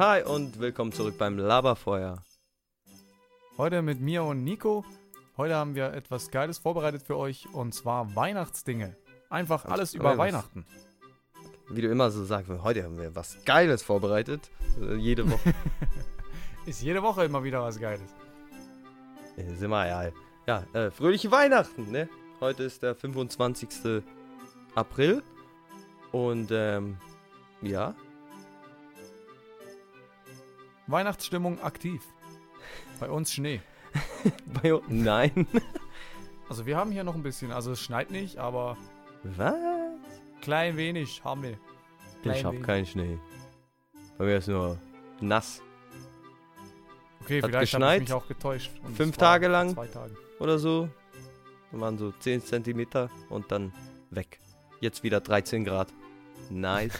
Hi und willkommen zurück beim Laberfeuer. Heute mit mir und Nico. Heute haben wir etwas Geiles vorbereitet für euch und zwar Weihnachtsdinge. Einfach alles über was- Weihnachten. Wie du immer so sagst, heute haben wir was Geiles vorbereitet. Äh, Jede Woche. Ist jede Woche immer wieder was Geiles. äh, sind wir ja. Ja, äh, fröhliche Weihnachten, ne? Heute ist der 25. April. Und, ähm, ja. Weihnachtsstimmung aktiv. Bei uns Schnee. Bei, uns- nein. Also wir haben hier noch ein bisschen, also es schneit nicht, aber Was? klein wenig haben wir. Klein Ich hab wenig. keinen Schnee. Bei mir ist nur nass Okay, Hat vielleicht habe ich mich auch getäuscht. Und Fünf Tage lang. Zwei Tage. oder so. Dann waren so 10 Zentimeter und dann weg. Jetzt wieder 13 Grad. Nice.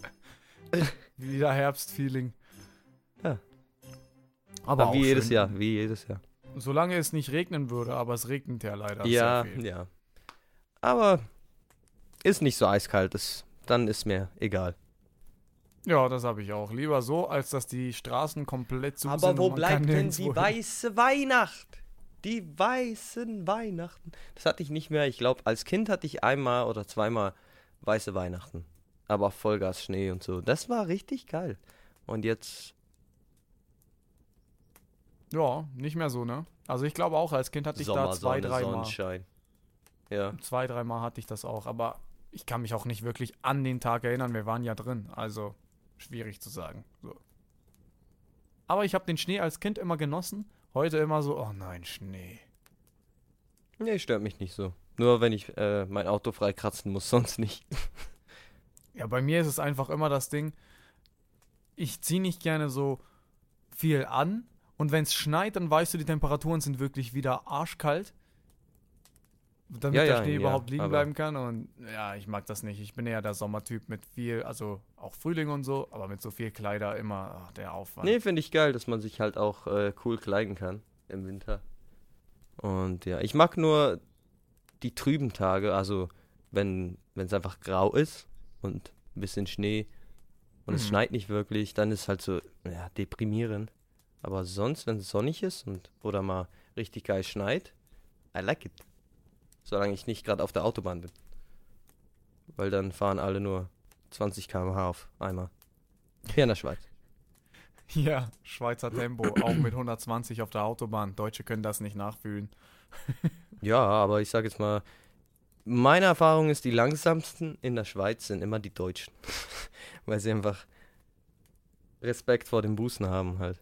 Wieder Herbstfeeling. Ja. Aber Aber wie jedes schön. Jahr, wie jedes Jahr. Solange es nicht regnen würde, aber es regnet ja leider ja, ja. Aber ist nicht so eiskalt. Das, dann ist mir egal. Ja, das habe ich auch. Lieber so, als dass die Straßen komplett zu sind. Aber wo man kann bleibt denn die hin. weiße Weihnacht? Die weißen Weihnachten. Das hatte ich nicht mehr. Ich glaube, als Kind hatte ich einmal oder zweimal weiße Weihnachten. Aber Vollgas Schnee und so. Das war richtig geil. Und jetzt, Ja, nicht mehr so, ne? Also ich glaube auch, als Kind hatte ich Sommer, da zwei, Sonne, dreimal. Sonnenschein. Ja. Zwei, dreimal hatte ich das auch. Aber ich kann mich auch nicht wirklich an den Tag erinnern. Wir waren ja drin. Also schwierig zu sagen. So. Aber ich habe den Schnee als Kind immer genossen. Heute immer so, oh nein, Schnee. Nee, stört mich nicht so. Nur wenn ich äh, mein Auto freikratzen muss, sonst nicht. Ja, bei mir ist es einfach immer das Ding, ich ziehe nicht gerne so viel an und wenn es schneit, dann weißt du, die Temperaturen sind wirklich wieder arschkalt. Damit Ja, der Schnee ja, überhaupt liegen bleiben kann und ja, ich mag das nicht. Ich bin eher der Sommertyp mit viel, also auch Frühling und so, aber mit so viel Kleider immer ach, der Aufwand. Nee, finde ich geil, dass man sich halt auch äh, cool kleiden kann im Winter. Und ja, ich mag nur die trüben Tage, also wenn es einfach grau ist und ein bisschen Schnee und es Mhm. schneit nicht wirklich, dann ist halt so ja, deprimierend. Aber sonst, wenn es sonnig ist und oder mal richtig geil schneit, I like it. Solange ich nicht gerade auf der Autobahn bin. Weil dann fahren alle nur 20 km/h auf einmal. Hier in der Schweiz. Ja, Schweizer Tempo, auch mit 120 auf der Autobahn. Deutsche können das nicht nachfühlen. Ja, aber ich sage jetzt mal, meine Erfahrung ist, die langsamsten in der Schweiz sind immer die Deutschen. Weil sie einfach Respekt vor den Bußen haben halt.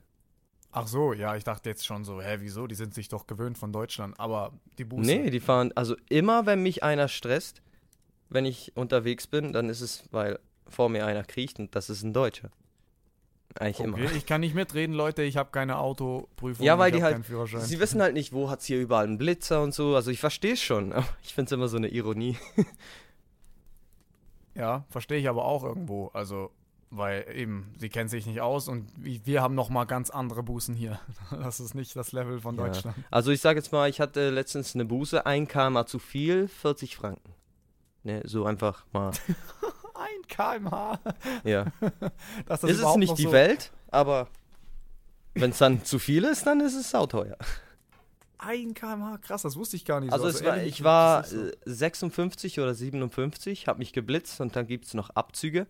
Ach so, ja, ich dachte jetzt schon so, hä, wieso? Die sind sich doch gewöhnt von Deutschland, aber die Buße. Nee, die fahren, also immer wenn mich einer stresst, wenn ich unterwegs bin, dann ist es, weil vor mir einer kriecht und das ist ein Deutscher. Eigentlich Okay, immer. ich kann nicht mitreden, Leute, ich habe keine Autoprüfung, Ja, weil die halt-. Sie wissen halt nicht, wo hat's hier überall einen Blitzer und so. Also ich verstehe es schon, aber ich finde es immer so eine Ironie. Ja, verstehe ich aber auch irgendwo, also, weil eben, sie kennen sich nicht aus und wir haben noch mal ganz andere Bußen hier. Das ist nicht das Level von Ja. Deutschland. Also ich sage jetzt mal, ich hatte letztens eine Buße, 1 km zu viel, 40 Franken. Ne, so einfach mal. Ein kmh. Ja. Das ist es überhaupt nicht die so, Welt, aber wenn es dann zu viel ist, dann ist es sauteuer. Ein kmh, krass, das wusste ich gar nicht. Also, so. es war, ehrlich, ich war ist so. äh, 56 oder 57, habe mich geblitzt und dann gibt es noch Abzüge.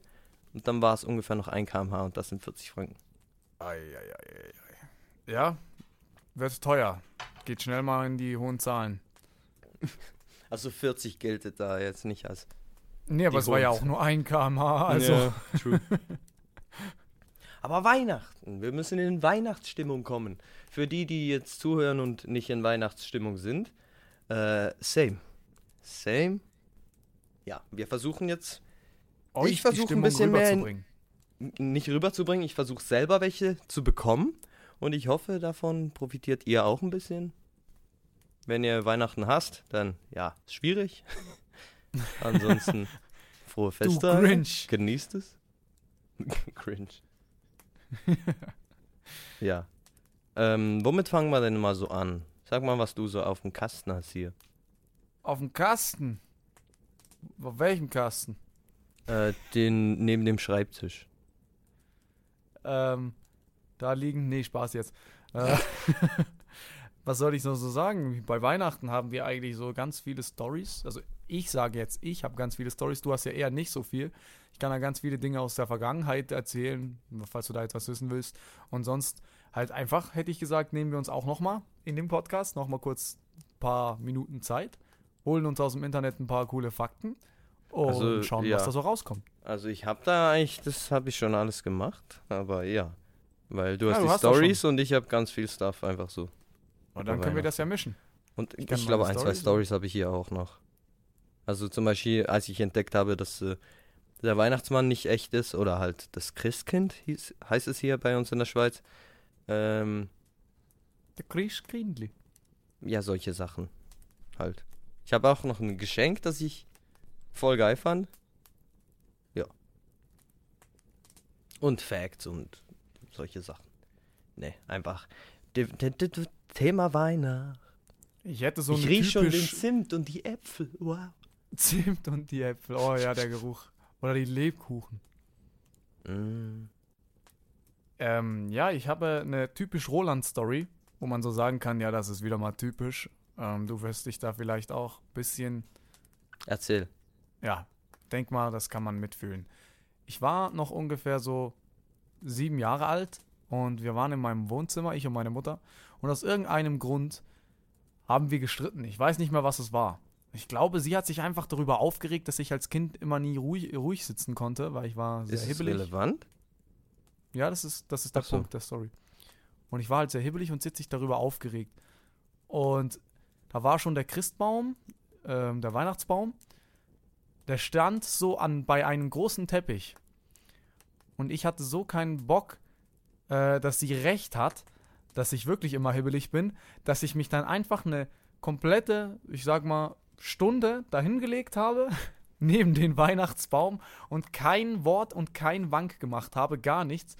Und dann war es ungefähr noch 1 km/h und das sind 40 Franken. Ei, ei, ei, ei. Ja, wird teuer. Geht schnell mal in die hohen Zahlen. Also 40 gilt da jetzt nicht als. Nee, aber es war ja auch nur ein kmh, also. Ja, true. Aber Weihnachten, wir müssen in Weihnachtsstimmung kommen. Für die, die jetzt zuhören und nicht in Weihnachtsstimmung sind, äh, same. Same. Ja, wir versuchen jetzt euch Ich versuche ein bisschen mehr in- rüberzubringen. n- nicht rüberzubringen, ich versuche selber welche zu bekommen und ich hoffe, davon profitiert ihr auch ein bisschen. Wenn ihr Weihnachten hasst, dann ja, ist schwierig. Ansonsten frohe Feste. Grinch. Genießt es. Cringe. ja. Ähm, womit fangen wir denn mal so an? Sag mal, was du so auf dem Kasten hast hier. Auf dem Kasten. Auf welchem Kasten? Äh, den neben dem Schreibtisch. Ähm, da liegen, nee, Spaß jetzt. Äh, was soll ich noch so sagen? Bei Weihnachten haben wir eigentlich so ganz viele Stories. Also ich sage jetzt, ich habe ganz viele Stories. Du hast ja eher nicht so viel. Ich kann da ganz viele Dinge aus der Vergangenheit erzählen, falls du da etwas wissen willst. Und sonst halt einfach, hätte ich gesagt, nehmen wir uns auch nochmal in dem Podcast nochmal kurz ein paar Minuten Zeit, holen uns aus dem Internet ein paar coole Fakten und Also, schauen, ja. was da so rauskommt. Also ich habe da eigentlich, das habe ich schon alles gemacht, aber ja. Weil du Ja, hast du die Stories und ich habe ganz viel Stuff einfach so. Und dann können wir das ja mischen. Und ich, kann glaube, ein, zwei Stories habe ich hier auch noch. Also zum Beispiel, als ich entdeckt habe, dass äh, der Weihnachtsmann nicht echt ist oder halt das Christkind hieß, heißt es hier bei uns in der Schweiz. Ähm, Der Christkindli. ja, solche Sachen halt. Ich habe auch noch ein Geschenk, das ich voll geil fand. Ja. Und Facts und solche Sachen. Ne, einfach. Thema Weihnacht. Ich hätte so ich eine riech schon den Zimt und die Äpfel. Wow. Zimt und die Äpfel. Oh ja, der Geruch. Oder die Lebkuchen. Mm. Ähm, ja, ich habe eine typisch Roland-Story, wo man so sagen kann, ja, das ist wieder mal typisch. Ähm, du wirst dich da vielleicht auch ein bisschen, Erzähl. Ja, denk mal, das kann man mitfühlen. Ich war noch ungefähr so sieben Jahre alt und wir waren in meinem Wohnzimmer, ich und meine Mutter. Und aus irgendeinem Grund haben wir gestritten. Ich weiß nicht mehr, was es war. Ich glaube, sie hat sich einfach darüber aufgeregt, dass ich als Kind immer nie ruhig, ruhig sitzen konnte, weil ich war sehr Ist hibbelig. relevant? Ja, das ist, das ist der so. Punkt der Story. Und ich war halt sehr hibbelig und sich darüber aufgeregt. Und da war schon der Christbaum, ähm, der Weihnachtsbaum. Der stand so an bei einem großen Teppich. Und ich hatte so keinen Bock, äh, dass sie recht hat, dass ich wirklich immer hibbelig bin, dass ich mich dann einfach eine komplette, ich sag mal, Stunde dahingelegt habe, neben den Weihnachtsbaum und kein Wort und kein Wank gemacht habe, gar nichts.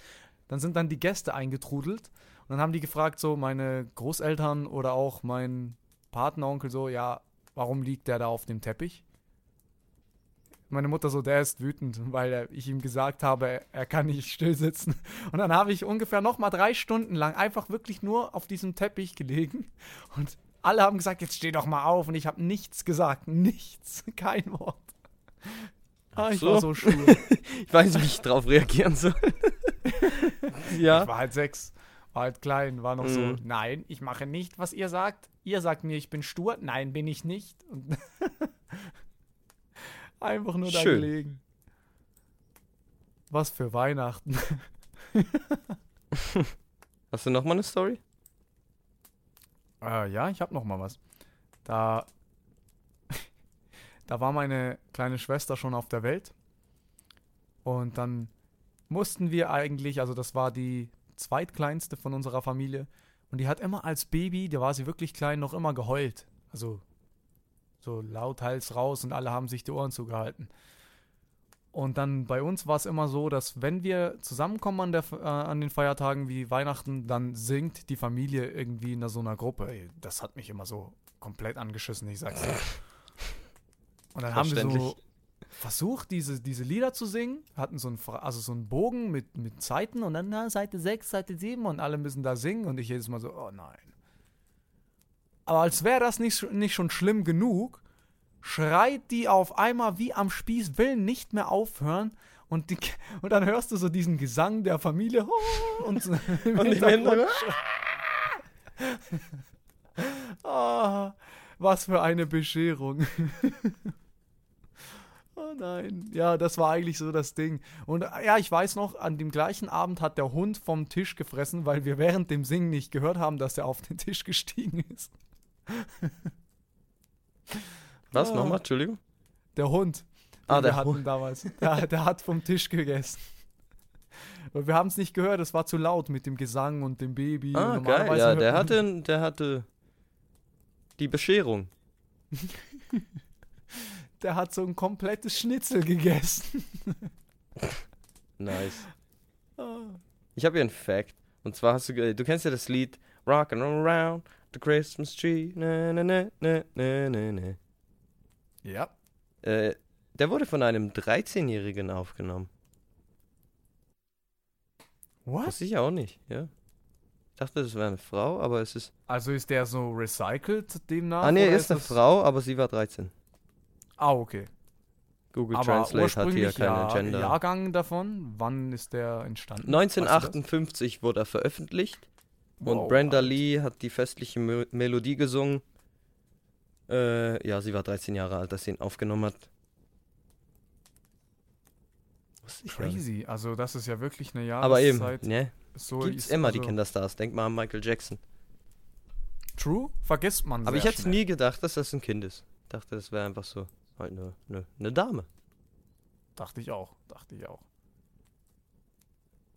Dann sind dann die Gäste eingetrudelt und dann haben die gefragt, so meine Großeltern oder auch mein Patenonkel so, ja, warum liegt der da auf dem Teppich? Meine Mutter so, der ist wütend, weil ich ihm gesagt habe, er, kann nicht still sitzen. Und dann habe ich ungefähr noch mal drei Stunden lang einfach wirklich nur auf diesem Teppich gelegen und alle haben gesagt, jetzt steh doch mal auf und ich habe nichts gesagt, nichts, kein Wort. Ah, ich so. war so stur. Ich weiß nicht, wie ich drauf reagieren soll. ja. Ich war halt sechs, war halt klein, war noch so, Mhm. nein, ich mache nicht, was ihr sagt. Ihr sagt mir, ich bin stur. Nein, bin ich nicht. Einfach nur da Schön. gelegen. Was für Weihnachten. Hast du noch mal eine Story? Äh, ja, ich habe noch mal was. Da, da war meine kleine Schwester schon auf der Welt. Und dann mussten wir eigentlich, also das war die zweitkleinste von unserer Familie. Und die hat immer als Baby, da war sie wirklich klein, noch immer geheult. Also so laut Hals raus und alle haben sich die Ohren zugehalten. Und dann bei uns war es immer so, dass wenn wir zusammenkommen an, der, äh, an den Feiertagen wie Weihnachten, dann singt die Familie irgendwie in so einer Gruppe. Ey, das hat mich immer so komplett angeschissen, ich sag's dir. Und dann haben wir so versucht, diese, diese Lieder zu singen, hatten so einen, also so einen Bogen mit, mit Seiten und dann na, Seite 6, Seite 7 und alle müssen da singen und ich jedes Mal so, oh nein. Aber als wäre das nicht, nicht schon schlimm genug, schreit die auf einmal wie am Spieß, will nicht mehr aufhören und, die, und dann hörst du so diesen Gesang der Familie und, Und im Hintergrund Ah, was für eine Bescherung. oh nein. Ja, das war eigentlich so das Ding. Und ja, ich weiß noch, an dem gleichen Abend hat der Hund vom Tisch gefressen, weil wir während dem Singen nicht gehört haben, dass er auf den Tisch gestiegen ist. Was? Ah. Nochmal? Entschuldigung? Der Hund. Ah, der wir hatten Hund. damals. Der, der hat vom Tisch gegessen. Und wir haben es nicht gehört, es war zu laut mit dem Gesang und dem Baby. Ah, geil. Ja, der hatte, der hatte die Bescherung. Der hat so ein komplettes Schnitzel gegessen. Nice. Ah. Ich habe hier einen Fact. Und zwar hast du, du kennst ja das Lied Rockin' Around the Christmas Tree. Na, na, na, na, na, na, na. Ja. Äh, der wurde von einem 13-Jährigen aufgenommen. What? Wusste ich auch nicht, ja. Ich dachte, das wäre eine Frau, aber es ist. Also ist der so recycelt demnach? ah, nee, oder ist eine das- Frau, aber sie war 13. Ah, okay. Google Aber Translate hat hier ursprünglich keine Jahr, Gender. Jahrgang davon, wann ist der entstanden? Weißt du das? 1958 wurde er veröffentlicht und Wow. Brenda Lee hat die festliche Mel Melodie gesungen. Äh, ja, sie war 13 Jahre alt, als sie ihn aufgenommen hat. Crazy. Also das ist ja wirklich eine Aber eben, Jahreszeit. ne? So Gibt's ist- immer die also, Kinderstars. Denk mal an Michael Jackson. True, vergisst man Aber ich hätte nie gedacht, dass das ein Kind ist. Ich dachte, das wäre einfach so halt eine, eine, eine Dame. Dachte ich auch, dachte ich auch.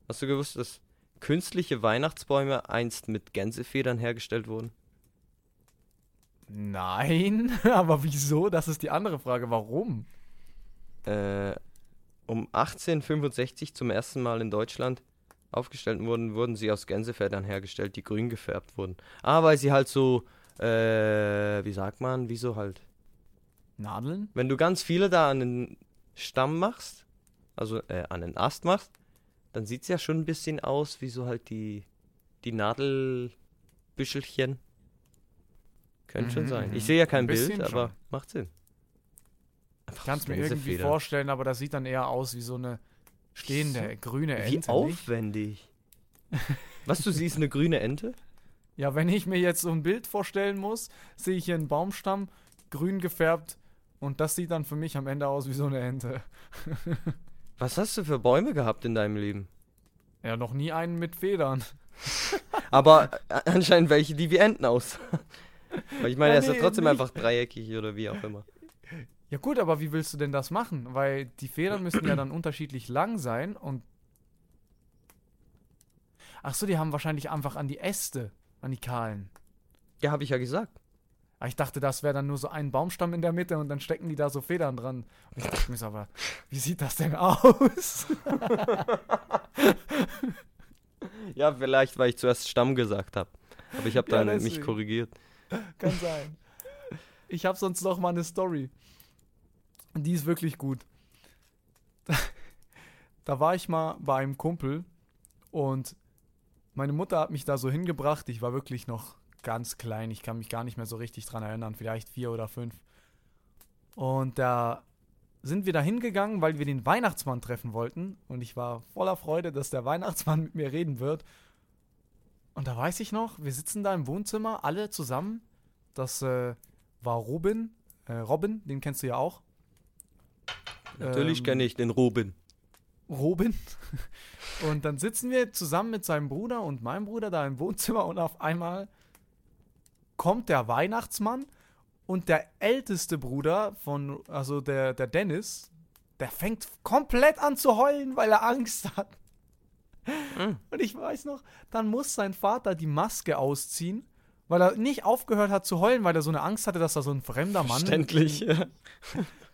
Hast du gewusst, dass künstliche Weihnachtsbäume einst mit Gänsefedern hergestellt wurden? Nein, aber wieso? Das ist die andere Frage. Warum? Äh, um 1865 zum ersten Mal in Deutschland aufgestellt wurden, wurden sie aus Gänsefedern hergestellt, die grün gefärbt wurden. Ah, weil sie halt so, äh, wie sagt man, wieso halt? Nadeln? Wenn du ganz viele da an den Stamm machst, also äh, an den Ast machst, dann sieht es ja schon ein bisschen aus wie so halt die, die Nadelbüschelchen. Könnte schon Mhm, sein. mhm. Ich sehe ja Ein kein Bild, bisschen aber schon. macht Sinn. Ich kann es mir irgendwie vorstellen, aber das sieht dann eher aus wie so eine stehende grüne Ente. Wie aufwendig. Was, du siehst eine grüne Ente? Ja, wenn ich mir jetzt so ein Bild vorstellen muss, sehe ich hier einen Baumstamm, grün gefärbt und das sieht dann für mich am Ende aus wie so eine Ente. Was hast du für Bäume gehabt in deinem Leben? Ja, noch nie einen mit Federn. Aber äh, anscheinend welche, die wie Enten aussahen. Weil ich meine, Ja, er ist ja nee, trotzdem nicht. einfach dreieckig oder wie auch immer. Ja gut, aber wie willst du denn das machen? Weil die Federn müssen ja dann unterschiedlich lang sein und... Ach so, die haben wahrscheinlich einfach an die Äste, an die kahlen. Ja, habe ich ja gesagt. Aber ich dachte, das wäre dann nur so ein Baumstamm in der Mitte und dann stecken die da so Federn dran. Und ich dachte mir so, aber wie sieht das denn aus? Ja, vielleicht, weil ich zuerst Stamm gesagt habe. Aber ich habe Ja, dann mich korrigiert. Kann sein. Ich habe sonst noch mal eine Story. Die ist wirklich gut. Da, da war ich mal bei einem Kumpel und meine Mutter hat mich da so hingebracht. Ich war wirklich noch ganz klein. Ich kann mich gar nicht mehr so richtig dran erinnern. Vielleicht vier oder fünf. Und da sind wir da hingegangen, weil wir den Weihnachtsmann treffen wollten. Und ich war voller Freude, dass der Weihnachtsmann mit mir reden wird. Und da weiß ich noch, wir sitzen da im Wohnzimmer, alle zusammen. Das äh, war Robin. Äh, Robin, den kennst du ja auch. Natürlich Ähm, kenne ich den Robin. Robin. Und dann sitzen wir zusammen mit seinem Bruder und meinem Bruder da im Wohnzimmer und auf einmal kommt der Weihnachtsmann und der älteste Bruder von, also der, der Dennis, der fängt komplett an zu heulen, weil er Angst hat. Mhm. Und ich weiß noch, dann muss sein Vater die Maske ausziehen, weil er nicht aufgehört hat zu heulen, weil er so eine Angst hatte, dass da so ein fremder Mann Verständlich.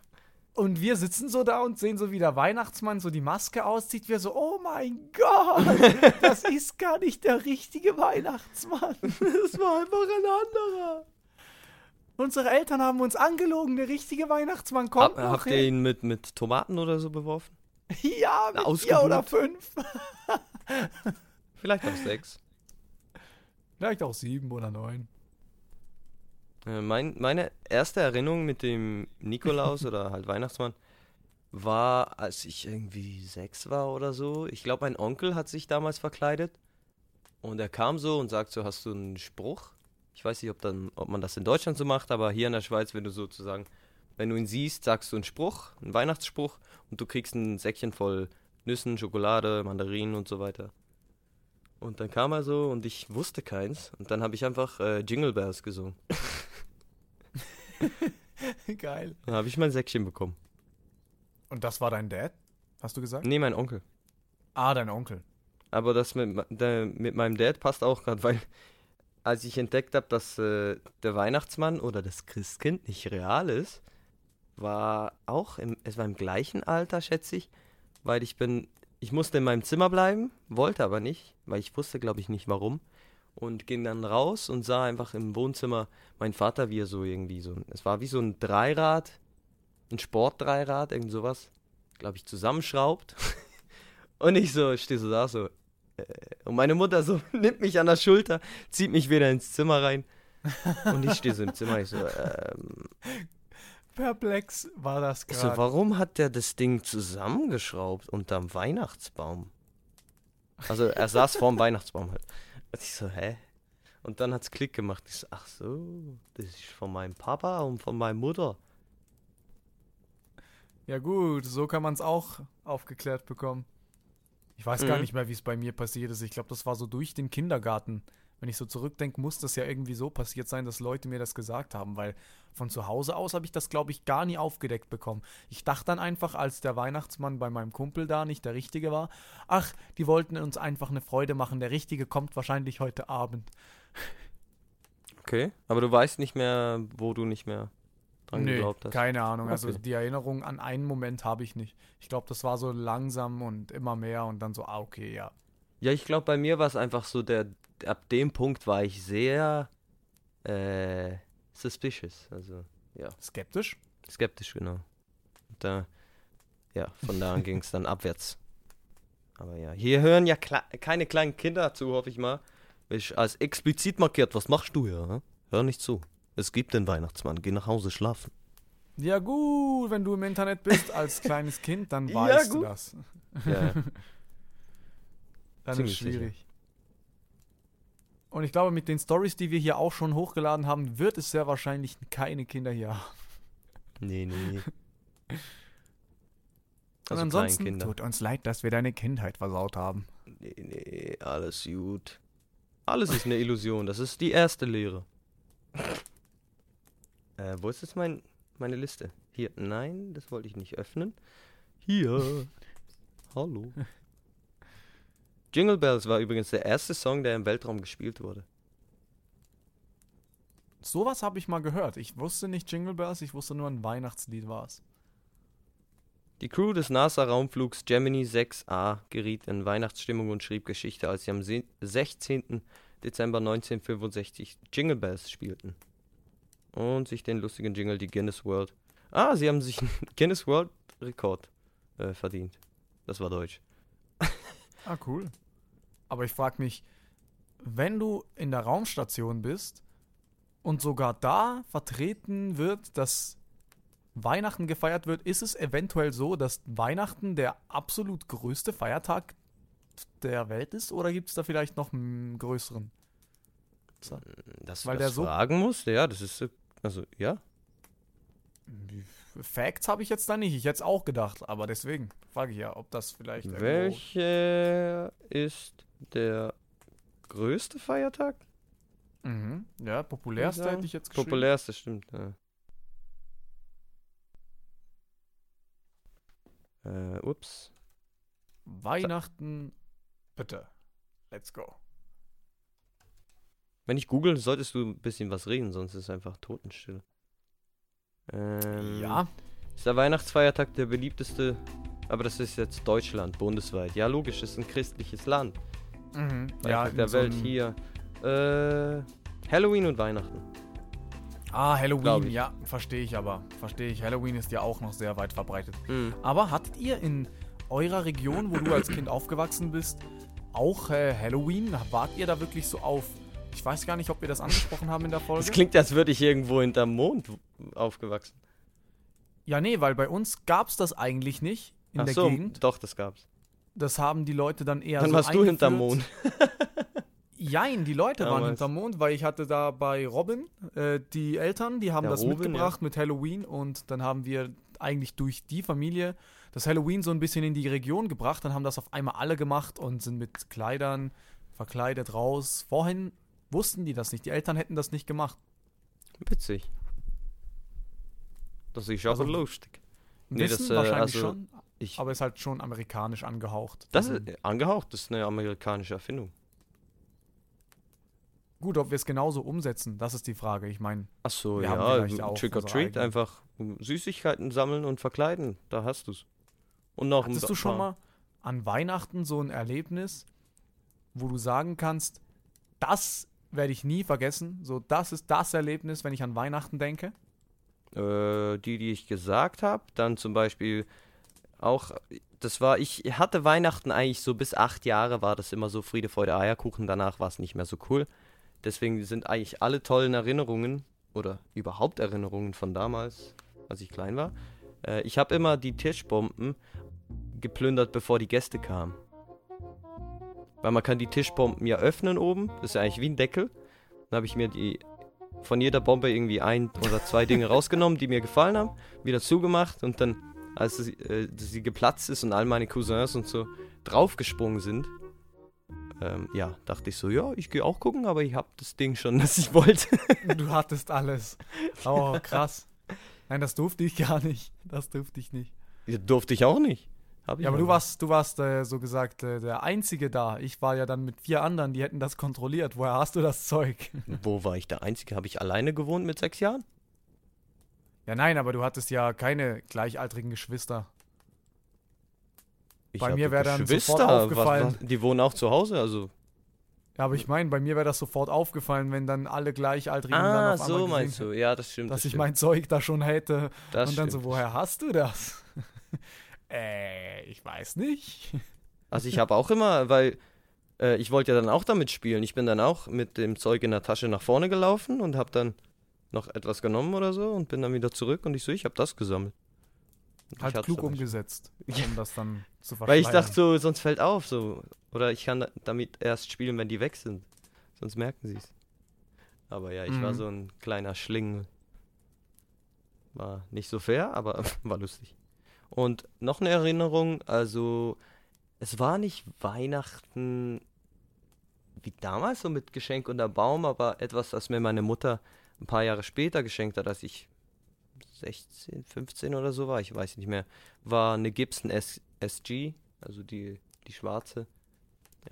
und wir sitzen so da und sehen so, wie der Weihnachtsmann so die Maske auszieht. Wir so, oh mein Gott, das ist gar nicht der richtige Weihnachtsmann. Das war einfach ein anderer. Unsere Eltern haben uns angelogen, der richtige Weihnachtsmann kommt Hab, noch habt ihr ihn mit, mit Tomaten oder so beworfen? Ja, mit vier ausgebucht? oder fünf. Vielleicht auch sechs. Vielleicht auch sieben oder neun. Äh, mein, meine erste Erinnerung mit dem Nikolaus oder halt Weihnachtsmann war, als ich irgendwie sechs war oder so. Ich glaube, mein Onkel hat sich damals verkleidet und er kam so und sagt so, hast du einen Spruch? Ich weiß nicht, ob, dann, ob man das in Deutschland so macht, aber hier in der Schweiz, wenn du sozusagen, wenn du ihn siehst, sagst du einen Spruch, einen Weihnachtsspruch und du kriegst ein Säckchen voll Nüssen, Schokolade, Mandarinen und so weiter. Und dann kam er so und ich wusste keins und dann habe ich einfach äh, Jingle Bells gesungen. Geil. Dann habe ich mein Säckchen bekommen. Und das war dein Dad? Hast du gesagt? Nee, mein Onkel. Ah, dein Onkel. Aber das mit, der, mit meinem Dad passt auch gerade, weil als ich entdeckt habe, dass äh, der Weihnachtsmann oder das Christkind nicht real ist, war auch im, es war im gleichen Alter, schätze ich, weil ich bin, ich musste in meinem Zimmer bleiben, wollte aber nicht, weil ich wusste, glaube ich, nicht warum. Und ging dann raus und sah einfach im Wohnzimmer meinen Vater, wie er so irgendwie so, es war wie so ein Dreirad, ein Sportdreirad, irgend sowas, glaube ich, zusammenschraubt. und ich so, stehe so da, so, Und meine Mutter so nimmt mich an der Schulter, zieht mich wieder ins Zimmer rein. Und ich stehe so im Zimmer, ich so, ähm, Perplex war das ich so, gerade. warum hat der das Ding zusammengeschraubt unterm Weihnachtsbaum? Also er saß vorm Weihnachtsbaum halt. Und ich so, hä? Und dann hat's Klick gemacht. Ich so, ach so, das ist von meinem Papa und von meiner Mutter. Ja gut, so kann man es auch aufgeklärt bekommen. Ich weiß gar Mhm. nicht mehr, wie es bei mir passiert ist. Ich glaube, das war so durch den Kindergarten. Wenn ich so zurückdenke, muss das ja irgendwie so passiert sein, dass Leute mir das gesagt haben, weil von zu Hause aus habe ich das, glaube ich, gar nie aufgedeckt bekommen. Ich dachte dann einfach, als der Weihnachtsmann bei meinem Kumpel da nicht der Richtige war, ach, die wollten uns einfach eine Freude machen. Der Richtige kommt wahrscheinlich heute Abend. Okay. Aber du weißt nicht mehr, wo du nicht mehr dran Nee, geglaubt hast. keine Ahnung. Also Okay. die Erinnerung an einen Moment habe ich nicht. Ich glaube, das war so langsam und immer mehr und dann so, ah, okay, ja. Ja, ich glaube, bei mir war es einfach so, der, ab dem Punkt war ich sehr äh, suspicious. Also, ja, Skeptisch? skeptisch, genau. Da, ja, von da an ging es dann abwärts. Aber ja, hier hören ja kle keine kleinen Kinder zu, hoffe ich mal. Ich als explizit markiert, was machst du hier? hä? Hör nicht zu. Es gibt den Weihnachtsmann, geh nach Hause schlafen. Ja gut, wenn du im Internet bist als kleines Kind, dann Ja, weißt du gut. das. Ja, Dann ist Ziemlich sicher. Und ich glaube, mit den Stories, die wir hier auch schon hochgeladen haben, wird es sehr wahrscheinlich keine Kinder hier haben. nee, nee. Und Also ansonsten Kleinkinder. tut uns leid, dass wir deine Kindheit versaut haben. Nee, nee, alles gut. Alles ist eine Illusion. Das ist die erste Lehre. Äh, wo ist jetzt mein, meine Liste? Hier. Nein, das wollte ich nicht öffnen. Hier. Hallo. Jingle Bells war übrigens der erste Song, der im Weltraum gespielt wurde. Sowas habe ich mal gehört. Ich wusste nicht Jingle Bells, ich wusste nur ein Weihnachtslied war es. Die Crew des NASA-Raumflugs Gemini 6A geriet in Weihnachtsstimmung und schrieb Geschichte, als sie am se- 16. Dezember 1965 Jingle Bells spielten. Und sich den lustigen Jingle, die Guinness World. Ah, sie haben sich einen Guinness World Rekord äh, verdient. Das war Deutsch. Ah, cool. Aber ich frage mich, wenn du in der Raumstation bist und sogar da vertreten wird, dass Weihnachten gefeiert wird, ist es eventuell so, dass Weihnachten der absolut größte Feiertag der Welt ist? Oder gibt es da vielleicht noch einen größeren? So. Das, Weil das der so- fragen muss, ja, das ist, äh, also, ja. Facts habe ich jetzt da nicht. Ich hätte es auch gedacht, aber deswegen frage ich ja, ob das vielleicht. Welcher ist der größte Feiertag? Mhm. Ja, populärste hätte ich jetzt geschrieben. Populärste, stimmt. Ja. Äh, ups. Weihnachten, bitte. Let's go. Wenn ich google, solltest du ein bisschen was reden, sonst ist es einfach Totenstille. Ähm, Ja, Ist der Weihnachtsfeiertag der beliebteste? Aber das ist jetzt Deutschland, bundesweit. Ja, logisch, ist ein christliches Land. Mhm. Ja, der in so Welt hier. Äh, Halloween und Weihnachten. Ah, Halloween, ja, verstehe ich aber. Verstehe ich. Halloween ist ja auch noch sehr weit verbreitet. Hm. Aber hattet ihr in eurer Region, wo du als Kind aufgewachsen bist, auch äh, Halloween? Wart ihr da wirklich so auf? Ich weiß gar nicht, ob wir das angesprochen haben in der Folge. Das klingt, als würde ich irgendwo hinterm Mond aufgewachsen. ja, nee, weil bei uns gab es das eigentlich nicht in Ach der so, Gegend. doch, das gab's. Das haben die Leute dann eher Dann so warst du hinterm eingeführt. Mond. Jein, die Leute waren Damals. hinterm Mond, weil ich hatte da bei Robin, äh, die Eltern, die haben Der das Robin, mitgebracht mit Halloween und dann haben wir eigentlich durch die Familie das Halloween so ein bisschen in die Region gebracht. Dann haben das auf einmal alle gemacht und sind mit Kleidern verkleidet raus. Vorhin wussten die das nicht. Die Eltern hätten das nicht gemacht. Witzig. Das ist auch Also, lustig. Nee, Wissen das, äh, wahrscheinlich also, schon, Ich, aber ist halt schon amerikanisch angehaucht. das Also, ist äh, angehaucht, das ist eine amerikanische Erfindung. gut, ob wir es genauso umsetzen, das ist die Frage. Ich meine, Ach so, ja, Trick or unsere Treat, einfach Süßigkeiten sammeln und verkleiden, da hast du's. Und noch Hattest du schon mal an Weihnachten so ein Erlebnis, wo du sagen kannst, das werde ich nie vergessen. So, das ist das Erlebnis, wenn ich an Weihnachten denke. Äh, die, die ich gesagt habe, dann zum Beispiel auch, das war, ich hatte Weihnachten eigentlich so bis acht Jahre war das immer so Friede, Freude, Eierkuchen. Danach war es nicht mehr so cool. Deswegen sind eigentlich alle tollen Erinnerungen oder überhaupt Erinnerungen von damals, als ich klein war. Äh, ich habe immer die Tischbomben geplündert, bevor die Gäste kamen. Weil man kann die Tischbomben ja öffnen oben. Das ist ja eigentlich wie ein Deckel. Dann habe ich mir die von jeder Bombe irgendwie ein oder zwei Dinge rausgenommen, die mir gefallen haben, wieder zugemacht und dann, als sie, äh, sie geplatzt ist und all meine Cousins und so draufgesprungen sind, ähm, ja, dachte ich so, ja, ich gehe auch gucken, aber ich habe das Ding schon, das ich wollte. Du hattest alles. Oh, krass. Nein, das durfte ich gar nicht. Das durfte ich nicht. Ja, durfte ich auch nicht. Hab ja, aber du warst, du warst äh, so gesagt äh, der Einzige da. Ich war ja dann mit vier anderen, die hätten das kontrolliert. Woher hast du das Zeug? Wo war ich der Einzige? Habe ich alleine gewohnt mit sechs Jahren? Ja, nein, aber du hattest ja keine gleichaltrigen Geschwister. Ich bei mir wäre dann sofort aufgefallen. Was, was, die wohnen auch zu Hause, also. Ja, aber ich meine, bei mir wäre das sofort aufgefallen, wenn dann alle Gleichaltrigen ah, dann auf so meinst du, ja, das stimmt. Dass das ich stimmt. mein Zeug da schon hätte. Das und dann stimmt. so, woher hast du das? Äh, ich weiß nicht. Also ich habe auch immer, weil äh, ich wollte ja dann auch damit spielen. Ich bin dann auch mit dem Zeug in der Tasche nach vorne gelaufen und habe dann noch etwas genommen oder so und bin dann wieder zurück und ich so, ich habe das gesammelt. Halt klug umgesetzt, um ja. das dann zu Weil ich dachte so, sonst fällt auf so. Oder ich kann damit erst spielen, wenn die weg sind. Sonst merken sie es. Aber ja, ich mhm. war so ein kleiner Schlingel. War nicht so fair, aber war lustig. Und noch eine Erinnerung, also es war nicht Weihnachten wie damals so mit Geschenk unter Baum, aber etwas, das mir meine Mutter ein paar Jahre später geschenkt hat, als ich 16, 15 oder so war, ich weiß nicht mehr, war eine Gibson S SG, also die, die schwarze.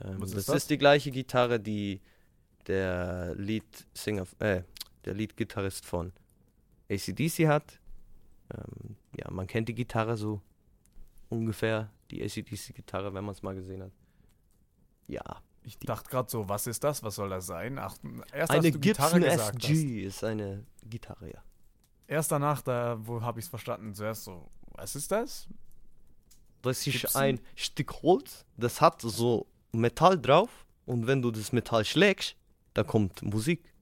Ähm, Was ist das, das? ist die gleiche Gitarre, die der Leadsinger, äh, der Leadgitarrist von ACDC hat. Ähm, ja, man kennt die Gitarre so ungefähr, die ACDC-Gitarre, wenn man es mal gesehen hat. Ja. Ich dachte gerade so, was ist das? Was soll das sein? Ach, erst eine als du Gitarre Gibson gesagt SG ist eine Gitarre, ja. hast. Erst danach, da, wo habe ich es verstanden? Zuerst so, was ist das? Das ist Gibson? ein Stück Holz, das hat so Metall drauf und wenn du das Metall schlägst, da kommt Musik.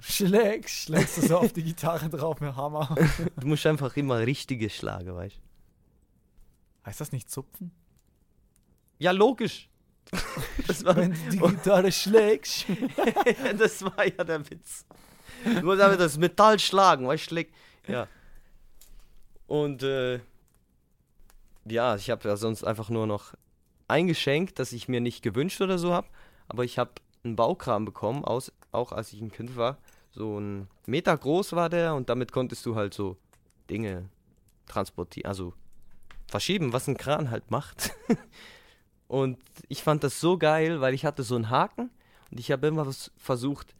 Schlägst, schlägst du so auf die Gitarre drauf mit Hammer. Du musst einfach immer richtige schlagen, weißt du? Heißt das nicht zupfen? Ja, logisch. Das war, Wenn du die Gitarre schlägst. das war ja der Witz. Du musst einfach das Metall schlagen, weißt du? schlägt- Ja. Und, äh, ja, ich habe ja sonst einfach nur noch ein Geschenk, das ich mir nicht gewünscht oder so habe. Aber ich habe einen Baukram bekommen, aus, auch als ich ein Kind war. So ein Meter groß war der und damit konntest du halt so Dinge transportieren, also verschieben, was ein Kran halt macht. und ich fand das so geil, weil ich hatte so einen Haken und ich habe immer versucht,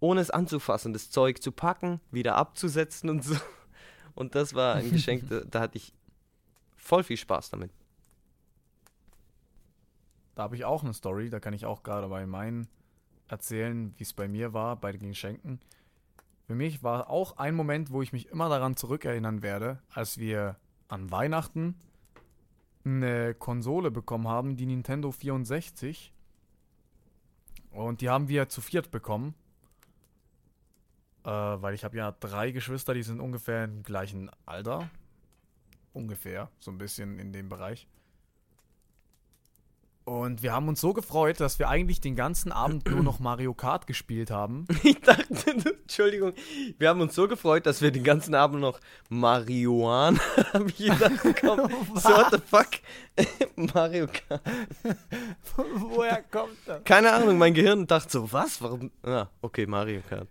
ohne es anzufassen, das Zeug zu packen, wieder abzusetzen und so. Und das war ein Geschenk, da, da hatte ich voll viel Spaß damit. Da habe ich auch eine Story, da kann ich auch gerade bei meinen erzählen, wie es bei mir war, bei den Geschenken. Für mich war auch ein Moment, wo ich mich immer daran zurückerinnern werde, als wir an Weihnachten eine Konsole bekommen haben, die Nintendo 64. Und die haben wir zu viert bekommen. Äh, weil ich habe ja drei Geschwister, die sind ungefähr im gleichen Alter. Ungefähr, so ein bisschen in dem Bereich. Und wir haben uns so gefreut, dass wir eigentlich den ganzen Abend nur noch Mario Kart gespielt haben. Ich dachte, Entschuldigung, wir haben uns so gefreut, dass wir den ganzen Abend noch Marihuana haben. Ich gedacht, komm, so what the fuck? Mario Kart. Woher kommt das? Keine Ahnung, mein Gehirn dachte so, was? Warum? Ah, okay, Mario Kart.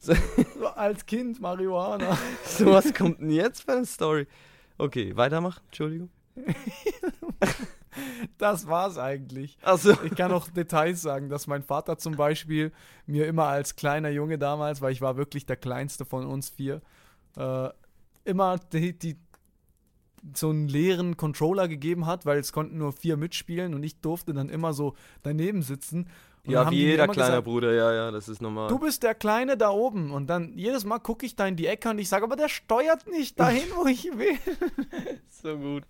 So, So als Kind Marihuana. so was kommt denn jetzt für eine Story? Okay, weitermachen, Entschuldigung. Das war's eigentlich. Also, Ich kann noch Details sagen, dass mein Vater zum Beispiel mir immer als kleiner Junge damals, weil ich war wirklich der kleinste von uns vier, äh, immer die, die, so einen leeren Controller gegeben hat, weil es konnten nur vier mitspielen und ich durfte dann immer so daneben sitzen. Und ja, wie jeder kleiner gesagt, Bruder, ja, ja, das ist normal. Du bist der Kleine da oben. Und dann jedes Mal gucke ich da in die Ecke und ich sage, aber der steuert nicht dahin, wo ich will. so gut.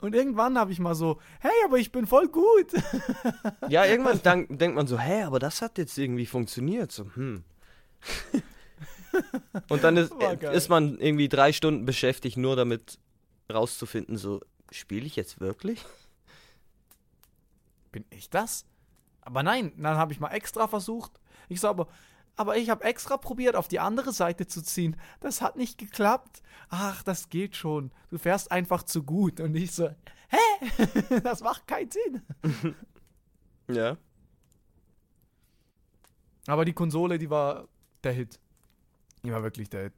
Und irgendwann habe ich mal so, hey, aber ich bin voll gut. Ja, irgendwann dank, denkt man so, hä, aber das hat jetzt irgendwie funktioniert. So, hm. Und dann ist, geil. ist man irgendwie drei Stunden beschäftigt, nur damit rauszufinden, so, spiele ich jetzt wirklich? Bin ich das? Aber nein, dann habe ich mal extra versucht. Ich so, aber, aber ich habe extra probiert, auf die andere Seite zu ziehen. Das hat nicht geklappt. Ach, das geht schon. Du fährst einfach zu gut. Und ich so, hä? das macht keinen Sinn. Ja. Aber die Konsole, die war der Hit. Die war wirklich der Hit.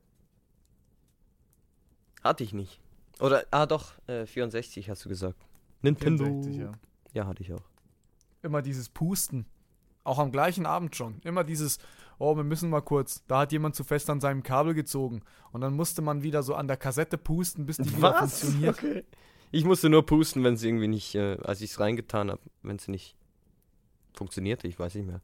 Hatte ich nicht. Oder, ah doch, äh, 64 hast du gesagt. Nintendo. 64, ja. ja, hatte ich auch. Immer dieses Pusten. Auch am gleichen Abend schon. Immer dieses, oh, wir müssen mal kurz. Da hat jemand zu fest an seinem Kabel gezogen. Und dann musste man wieder so an der Kassette pusten, bis die wieder funktioniert. Okay. Ich musste nur pusten, wenn es irgendwie nicht, äh, als ich es reingetan habe, wenn es nicht funktionierte, ich weiß nicht mehr.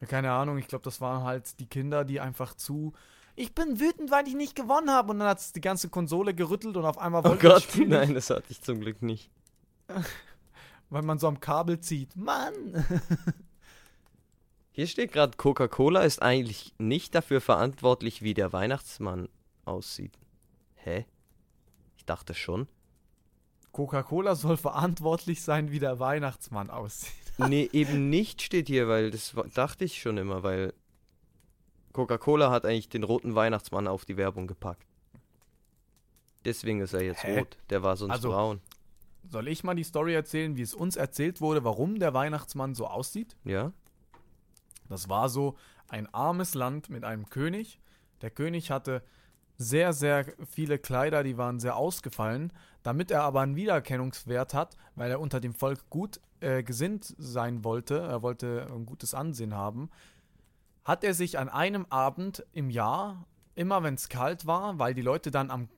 Ja, keine Ahnung, ich glaube, das waren halt die Kinder, die einfach zu. Ich bin wütend, weil ich nicht gewonnen habe. Und dann hat es die ganze Konsole gerüttelt und auf einmal Oh wollte man Gott, spielen, nein, das hatte ich zum Glück nicht. weil man so am Kabel zieht. Mann! Hier steht gerade, Coca-Cola ist eigentlich nicht dafür verantwortlich, wie der Weihnachtsmann aussieht. Hä? Ich dachte schon. Coca-Cola soll verantwortlich sein, wie der Weihnachtsmann aussieht. Nee, eben nicht steht hier, weil das dachte ich schon immer, weil Coca-Cola hat eigentlich den roten Weihnachtsmann auf die Werbung gepackt. Deswegen ist er jetzt Hä? rot. Der war sonst Also- braun. Soll ich mal die Story erzählen, wie es uns erzählt wurde, warum der Weihnachtsmann so aussieht? Ja? Das war so ein armes Land mit einem König. Der König hatte sehr, sehr viele Kleider, die waren sehr ausgefallen. Damit er aber einen Wiedererkennungswert hat, weil er unter dem Volk gut äh, gesinnt sein wollte, er wollte ein gutes Ansehen haben, hat er sich an einem Abend im Jahr, immer wenn es kalt war, weil die Leute dann am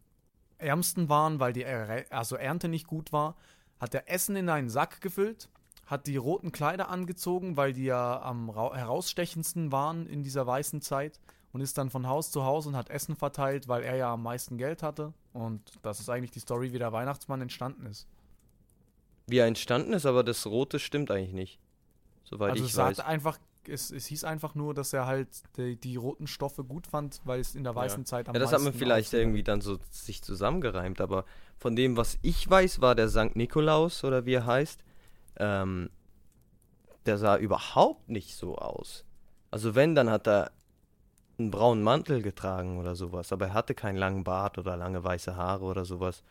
ärmsten waren, weil die Er- also Ernte nicht gut war, hat er Essen in einen Sack gefüllt, hat die roten Kleider angezogen, weil die ja am rau- herausstechendsten waren in dieser weißen Zeit und ist dann von Haus zu Haus und hat Essen verteilt, weil er ja am meisten Geld hatte. Und das ist eigentlich die Story, wie der Weihnachtsmann entstanden ist. Wie er entstanden ist, aber das rote stimmt eigentlich nicht. Soweit also ich es weiß. hat einfach, es, es hieß einfach nur, dass er halt die, die roten Stoffe gut fand, weil es in der weißen Zeit am Ja, das hat man meisten vielleicht irgendwie dann so sich zusammengereimt, aber von dem, was ich weiß, war der Sankt Nikolaus oder wie er heißt, ähm, der sah überhaupt nicht so aus. Also wenn, dann hat er einen braunen Mantel getragen oder sowas, aber er hatte keinen langen Bart oder lange weiße Haare oder sowas.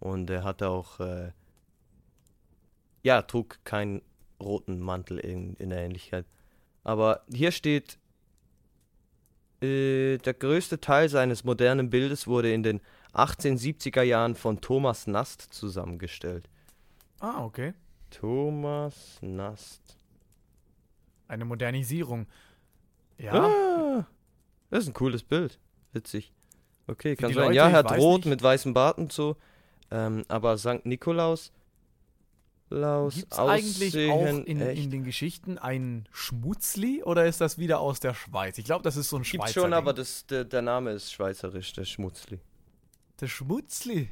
Und er hatte auch, äh, ja, trug keinen roten Mantel in, in der Ähnlichkeit. Aber hier steht, äh, der größte Teil seines modernen Bildes wurde in den 1870er Jahren von Thomas Nast zusammengestellt. Ah, okay. Thomas Nast. Eine Modernisierung. Ja, Ah, das ist ein cooles Bild. Witzig. Okay, kann sein. Leute, ja, er rot nicht. mit weißem Bart und so. Ähm, aber St. Nikolaus. Laus Gibt es eigentlich auch in, in den Geschichten einen Schmutzli oder ist das wieder aus der Schweiz? Ich glaube, das ist so ein Gibt Schweizer schon, Ding. aber das, der, der Name ist schweizerisch, der Schmutzli. Der Schmutzli.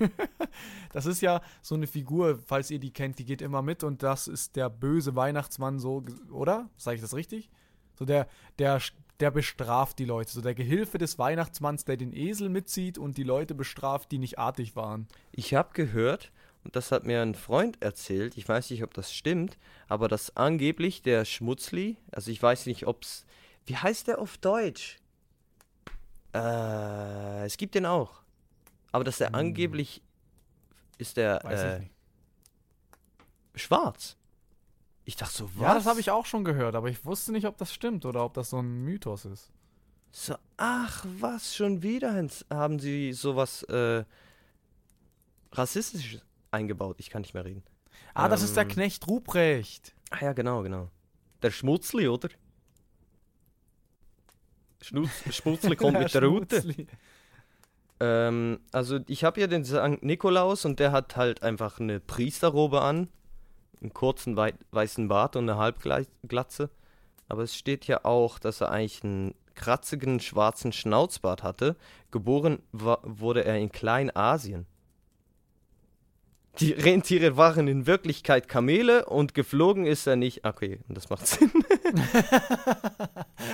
das ist ja so eine Figur, falls ihr die kennt, die geht immer mit und das ist der böse Weihnachtsmann, so, oder? Sage ich das richtig? So der, der, der bestraft die Leute. So der Gehilfe des Weihnachtsmanns, der den Esel mitzieht und die Leute bestraft, die nicht artig waren. Ich habe gehört, und das hat mir ein Freund erzählt, ich weiß nicht, ob das stimmt, aber dass angeblich der Schmutzli, also ich weiß nicht, ob's. Wie heißt der auf Deutsch? Äh, es gibt den auch. Aber dass der Hm. angeblich ist der äh, schwarz. Ich dachte so, was? Ja, das habe ich auch schon gehört, aber ich wusste nicht, ob das stimmt oder ob das so ein Mythos ist. So, ach, was, schon wieder haben sie sowas äh, Rassistisches eingebaut. Ich kann nicht mehr reden. Ah, das ist der Ähm, Knecht Ruprecht. Ah ja, genau, genau. Der Schmutzli, oder? Schmutzli kommt mit der Route. Ähm, also ich habe hier den St. Nikolaus und der hat halt einfach eine Priesterrobe an, einen kurzen wei weißen Bart und eine Halbglatze. Aber es steht hier auch, dass er eigentlich einen kratzigen schwarzen Schnauzbart hatte. Geboren wurde er in Kleinasien. Die Rentiere waren in Wirklichkeit Kamele und geflogen ist er nicht. Okay, das macht Sinn.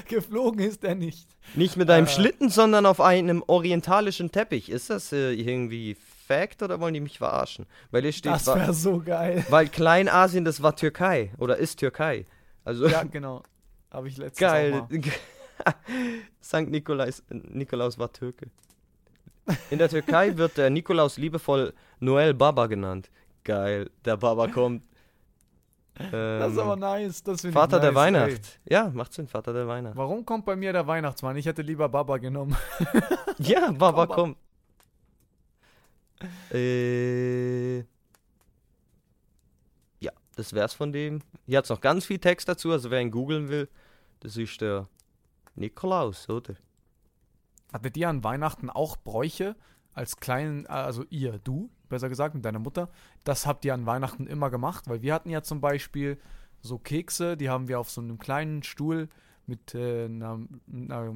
Geflogen ist er nicht. Nicht mit einem Äh. Schlitten, sondern auf einem orientalischen Teppich. Ist das äh, irgendwie Fact oder wollen die mich verarschen? Weil hier steht, Das wäre so geil. weil Kleinasien, das war Türkei oder ist Türkei. Also Ja, genau. Habe ich letztens geil. Sankt Nikolaus, Nikolaus war Türke. In der Türkei wird der Nikolaus liebevoll Noel Baba genannt. Geil, der Baba kommt. Das ist Ähm, aber nice. Vater der nice, ey. Weihnacht. Ja, macht Sinn, Vater der Weihnacht. Warum kommt bei mir der Weihnachtsmann? Ich hätte lieber Baba genommen. Ja, Baba Komm, kommt. Äh, ja, das wär's von dem. Hier hat's noch ganz viel Text dazu, also wer ihn googeln will, das ist der Nikolaus, oder? Hattet ihr an Weihnachten auch Bräuche als kleinen, also ihr, du, besser gesagt, mit deiner Mutter? Das habt ihr an Weihnachten immer gemacht, weil wir hatten ja zum Beispiel so Kekse, die haben wir auf so einem kleinen Stuhl mit, äh, einer, einer,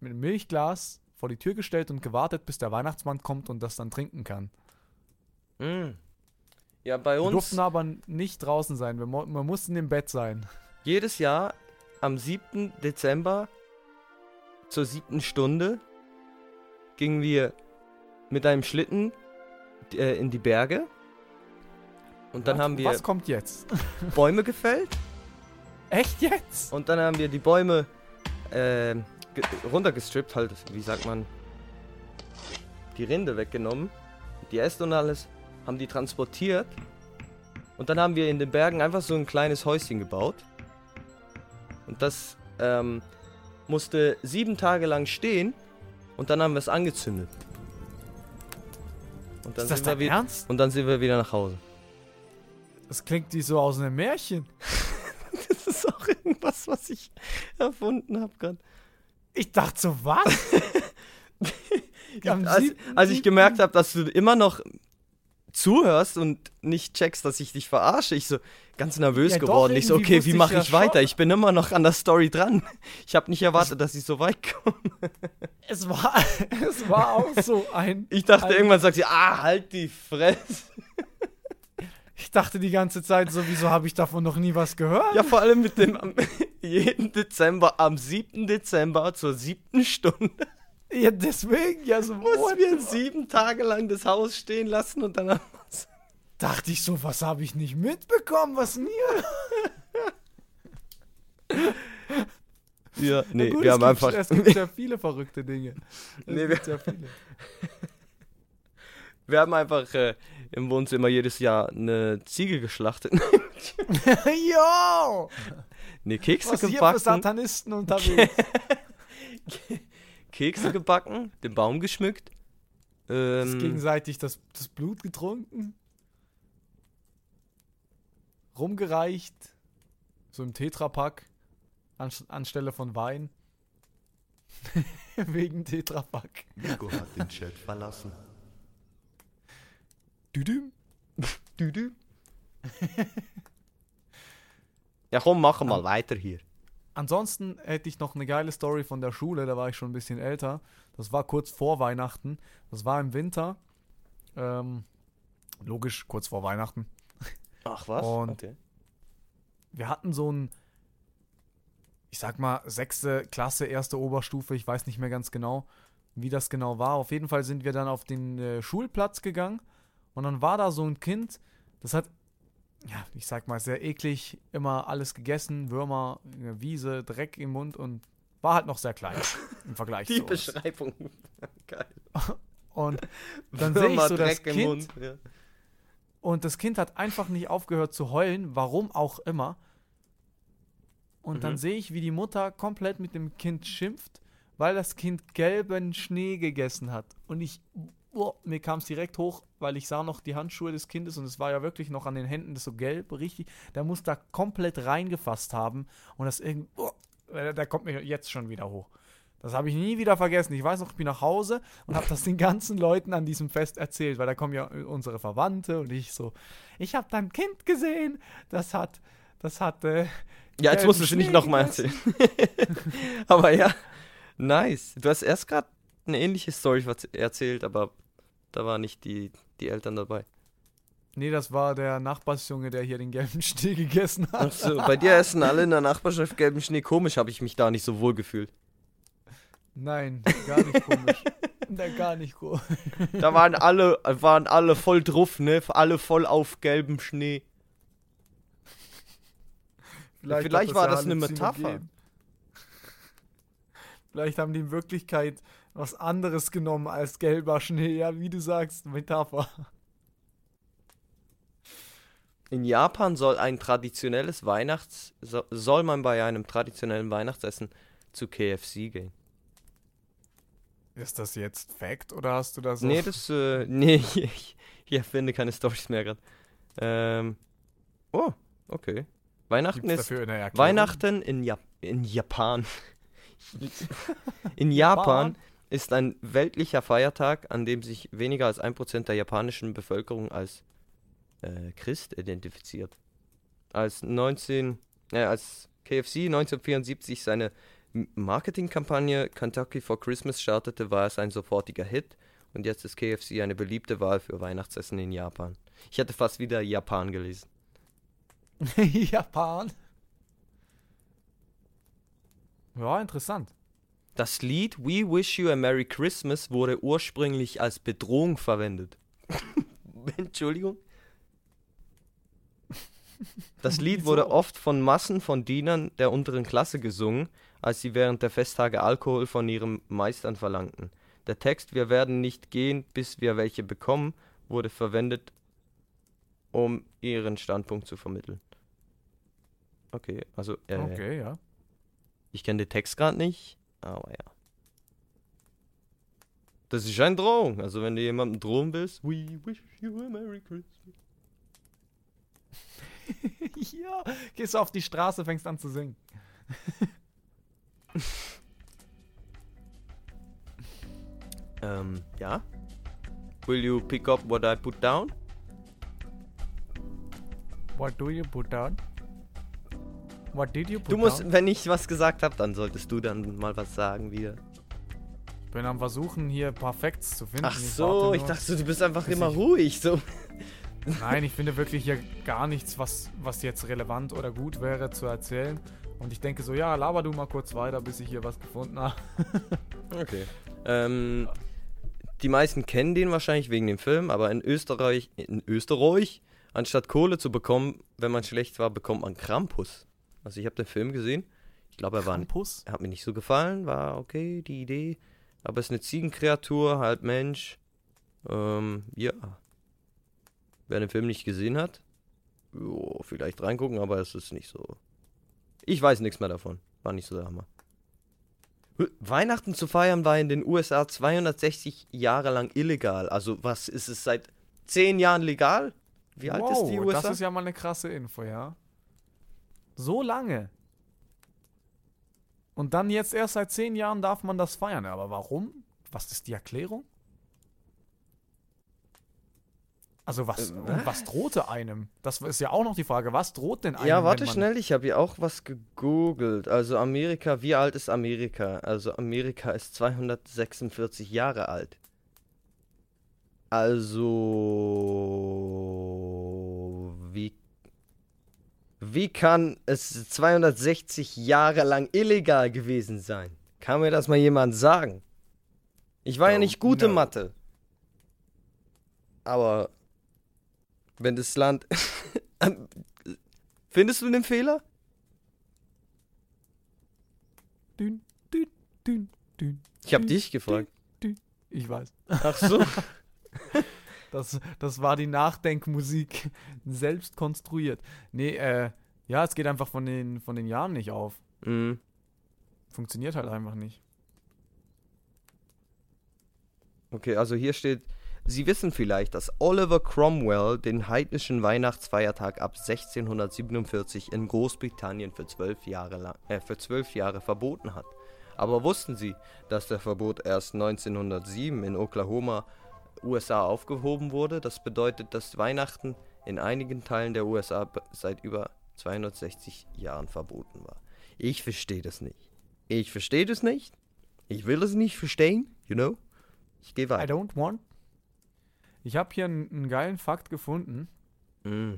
mit einem Milchglas vor die Tür gestellt und gewartet, bis der Weihnachtsmann kommt und das dann trinken kann. Mm. Ja, bei Wir uns durften aber nicht draußen sein, wir, wir mussten im Bett sein. jedes Jahr am 7. Dezember zur siebten Stunde gingen wir mit einem Schlitten äh, in die Berge. Und dann Was- haben wir Was kommt jetzt? Bäume gefällt. Echt jetzt? Und dann haben wir die Bäume ge- runtergestrippt, halt, wie sagt man, die Rinde weggenommen, die Äste und alles, haben die transportiert. Und dann haben wir in den Bergen einfach so ein kleines Häuschen gebaut. Und das ähm, musste sieben Tage lang stehen. Und dann haben wir es angezündet. Und dann, Ist das sind wir dein wieder, Ernst? und dann sind wir wieder nach Hause. Das klingt wie so aus einem Märchen. Das ist auch irgendwas, was ich erfunden habe gerade. Ich dachte so, was? Als, als ich gemerkt habe, dass du immer noch zuhörst und nicht checkst, dass ich dich verarsche, ich so ganz nervös Ja, doch, geworden. Ich so, okay, wie ich mache ja ich weiter? schon. Ich bin immer noch an der Story dran. Ich habe nicht erwartet, dass ich so weit komme. Es war, es war auch so ein. Ich dachte, ein, irgendwann sagt sie, ah, halt die Fresse. Ich dachte die ganze Zeit so, wieso habe ich davon noch nie was gehört? Ja, vor allem mit dem am, jeden Dezember, am 7. Dezember zur siebten Stunde, Ja, deswegen, ja, so. mussten what wir sieben Tage lang das Haus stehen lassen und dann dachte ich so, was habe ich nicht mitbekommen? Was mir? Ja, nee, Gut, wir es haben gibt, einfach. Es gibt ja viele verrückte Dinge. Es Nee, gibt ja viele. Wir haben einfach äh, im Wohnzimmer jedes Jahr eine Ziege geschlachtet. Yo! ne, Kekse Was hier für gebacken. Satanisten unterwegs? Kekse gebacken, den Baum geschmückt. Ist Ähm, gegenseitig das, das Blut getrunken? Rumgereicht? So im Tetrapack? An, anstelle von Wein? Wegen Tetrapack. Nico hat den Chat verlassen. Düdüm. Düdü. ja, komm, machen mal weiter hier. Ansonsten hätte ich noch eine geile Story von der Schule, da war ich schon ein bisschen älter. Das war kurz vor Weihnachten. Das war im Winter. Ähm, logisch, kurz vor Weihnachten. Ach was? Und- okay. Wir hatten so ein, ich sag mal, sechste Klasse, erste Oberstufe, ich weiß nicht mehr ganz genau, wie das genau war. Auf jeden Fall sind wir dann auf den äh, Schulplatz gegangen und dann war da so ein Kind, das hat, ja, ich sag mal, sehr eklig immer alles gegessen, Würmer, Wiese, Dreck im Mund und war halt noch sehr klein im Vergleich Die zu uns. Beschreibung. Geil. Und dann sehe ich so das Dreck im Kind Mund. Ja. Und das Kind hat einfach nicht aufgehört zu heulen, warum auch immer. Und dann Mhm. sehe ich, wie die Mutter komplett mit dem Kind schimpft, weil das Kind gelben Schnee gegessen hat. Und ich, oh, mir kam es direkt hoch, weil ich sah noch die Handschuhe des Kindes und es war ja wirklich noch an den Händen das so gelb, richtig. Der muss da komplett reingefasst haben und das irgendwie, oh, der der kommt mir jetzt schon wieder hoch. Das habe ich nie wieder vergessen. Ich weiß noch, ich bin nach Hause und habe das den ganzen Leuten an diesem Fest erzählt, weil da kommen ja unsere Verwandte und ich so, ich habe dein Kind gesehen, das hat, das hat, äh, Ja, jetzt musst du es nicht nochmal erzählen. aber ja, nice. Du hast erst gerade eine ähnliche Story erzählt, aber da waren nicht die, die Eltern dabei. Nee, das war der Nachbarsjunge, der hier den gelben Schnee gegessen hat. Ach so, bei dir essen alle in der Nachbarschaft gelben Schnee. Komisch, habe ich mich da nicht so wohl gefühlt. Nein, gar nicht komisch. Da gar nicht komisch. Da waren alle, waren alle voll drauf, ne? Alle voll auf gelbem Schnee. Vielleicht hat war ja das eine. Metapher. Vielleicht haben die in Wirklichkeit was anderes genommen als gelber Schnee. Ja, wie du sagst, Metapher. In Japan soll ein traditionelles Weihnachts so, soll man bei einem traditionellen Weihnachtsessen zu KFC gehen. Ist das jetzt Fact oder hast du da so? Nee, das äh, nee, ich, ich finde keine Storys mehr gerade. Ähm, oh, okay. Weihnachten Gibt's ist dafür eine Erklärung? Weihnachten in, Jap in Japan. in Japan ist ein weltlicher Feiertag, an dem sich weniger als 1% der japanischen Bevölkerung als äh, Christ identifiziert. Als 19, äh, als KFC 1974 seine Marketingkampagne Kentucky for Christmas startete, war es ein sofortiger Hit und jetzt ist KFC eine beliebte Wahl für Weihnachtsessen in Japan. Ich hatte fast wieder Japan gelesen. Japan. Ja, interessant. Das Lied We Wish You a Merry Christmas wurde ursprünglich als Bedrohung verwendet. Entschuldigung? Das Lied wurde oft von Massen von Dienern der unteren Klasse gesungen, als sie während der Festtage Alkohol von ihren Meistern verlangten. Der Text Wir werden nicht gehen, bis wir welche bekommen, wurde verwendet, um ihren Standpunkt zu vermitteln. Okay, also äh, Okay, ja. ich kenne den Text gerade nicht, aber ja. Das ist eine Drohung. Also wenn du jemandem drohen willst, we wish you a Merry Christmas. ja. Gehst du auf die Straße, fängst an zu singen. Ähm, ja. Will you pick up what I put down? What do you put down? What did you put Du musst, down? wenn ich was gesagt habe, dann solltest du dann mal was sagen wieder. bin am Versuchen, hier ein paar Facts zu finden. Ach Ich so, ich nur. dachte, du bist einfach immer ich- ruhig. So. Nein, ich finde wirklich hier gar nichts, was, was jetzt relevant oder gut wäre zu erzählen. Und ich denke so, ja, laber du mal kurz weiter, bis ich hier was gefunden habe. Okay. Ähm, die meisten kennen den wahrscheinlich wegen dem Film, aber in Österreich, in Österreich, anstatt Kohle zu bekommen, wenn man schlecht war, bekommt man Krampus. Also ich habe den Film gesehen. Ich glaube, er war, Campus? er hat mir nicht so gefallen, war okay, die Idee. Aber es ist eine Ziegenkreatur, halb Mensch. Ähm, ja. Wer den Film nicht gesehen hat, jo, vielleicht reingucken, aber es ist nicht so. Ich weiß nichts mehr davon. War nicht so der Hammer. Weihnachten zu feiern war in den USA 260 Jahre lang illegal. Also was ist es seit 10 Jahren legal? Wie alt ist die Wow, USA? Das ist ja mal eine krasse Info, ja. So lange. Und dann jetzt erst seit zehn Jahren darf man das feiern. Aber warum? Was ist die Erklärung? Also was, Äh, und was drohte einem? Das ist ja auch noch die Frage. Was droht denn einem? ja, warte schnell, ich habe hier auch was gegoogelt. Also Amerika, wie alt ist Amerika? Also Amerika ist 246 Jahre alt. Also wie kann es 260 Jahre lang illegal gewesen sein? Kann mir das mal jemand sagen? Ich war ja Oh, nicht gut in no. Mathe. Aber wenn das Land Findest du den Fehler? Dün, dün, dün, dün. Ich habe Dün, dich gefragt. Ich weiß. Ach so. Das, das war die Nachdenkmusik. Selbst konstruiert. Nee, äh, ja, es geht einfach von den, von den Jahren nicht auf. Mhm. Funktioniert halt einfach nicht. Okay, also hier steht, Sie wissen vielleicht, dass Oliver Cromwell den heidnischen Weihnachtsfeiertag ab 1647 in Großbritannien für zwölf Jahre, lang, äh, für zwölf Jahre verboten hat. Aber wussten Sie, dass der Verbot erst 1907 in Oklahoma, USA aufgehoben wurde? Das bedeutet, dass Weihnachten in einigen Teilen der USA seit über 260 Jahren verboten war. Ich verstehe das nicht. Ich verstehe das nicht. Ich will es nicht verstehen, you know? Ich gehe I weiter. don't want. Ich habe hier einen, einen geilen Fakt gefunden. Mm.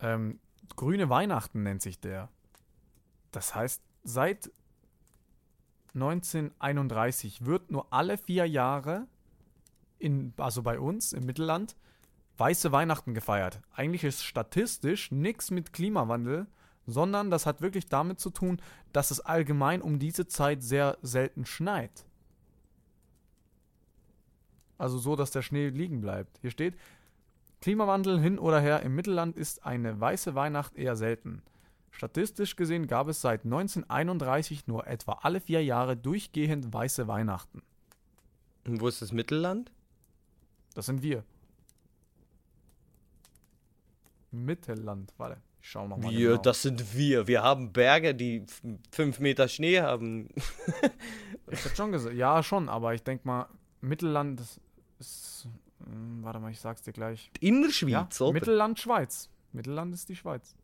Ähm, Grüne Weihnachten nennt sich der. Das heißt, seit 1931 wird nur alle vier Jahre, in, also bei uns im Mittelland, weiße Weihnachten gefeiert. Eigentlich ist statistisch nichts mit Klimawandel, sondern das hat wirklich damit zu tun, dass es allgemein um diese Zeit sehr selten schneit. Also so, dass der Schnee liegen bleibt. Hier steht, Klimawandel hin oder her, im Mittelland ist eine weiße Weihnacht eher selten. Statistisch gesehen gab es seit 1931 nur etwa alle vier Jahre durchgehend weiße Weihnachten. Und wo ist das Mittelland? Das sind wir. Mittelland, warte, ich schau nochmal. Wir, genau. das sind wir. Wir haben Berge, die fünf Meter Schnee haben. Ich hätte schon gesagt, ja schon, aber ich denke mal, Mittelland ist, ist hm, warte mal, ich sag's dir gleich. In der Ja, Schweiz, oder? Mittelland Schweiz. Mittelland ist die Schweiz.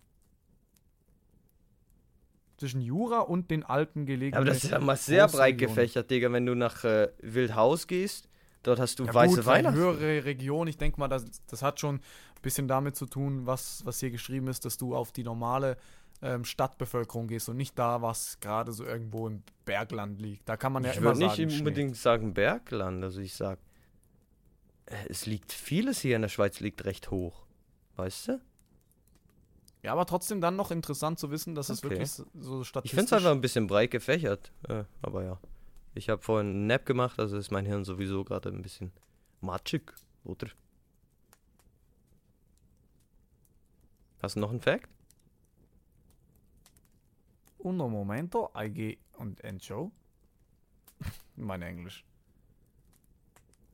Zwischen Jura und den Alpen gelegen. Aber das ist ja mal sehr breit Region. gefächert, Digga. Wenn du nach äh, Wildhaus gehst, dort hast du Ja, weiße gut, Weihnachten. höhere Region, ich denke mal, das, das hat schon bisschen damit zu tun, was, was hier geschrieben ist, dass du auf die normale ähm, Stadtbevölkerung gehst und nicht da, was gerade so irgendwo im Bergland liegt. Da kann man ja ich immer würde nicht sagen, Schnee. unbedingt sagen Bergland. Also ich sag, äh, es liegt vieles hier in der Schweiz liegt recht hoch. Weißt du? Ja, aber trotzdem dann noch interessant zu wissen, dass es Okay. wirklich so- so Ich statistisch... finde es einfach ein bisschen breit gefächert. Äh, aber ja. Ich habe vorhin einen Nap gemacht, also ist mein Hirn sowieso gerade ein bisschen matschig, oder? Hast du noch einen Fact? Uno momento, I gehe und Encho. mein Englisch.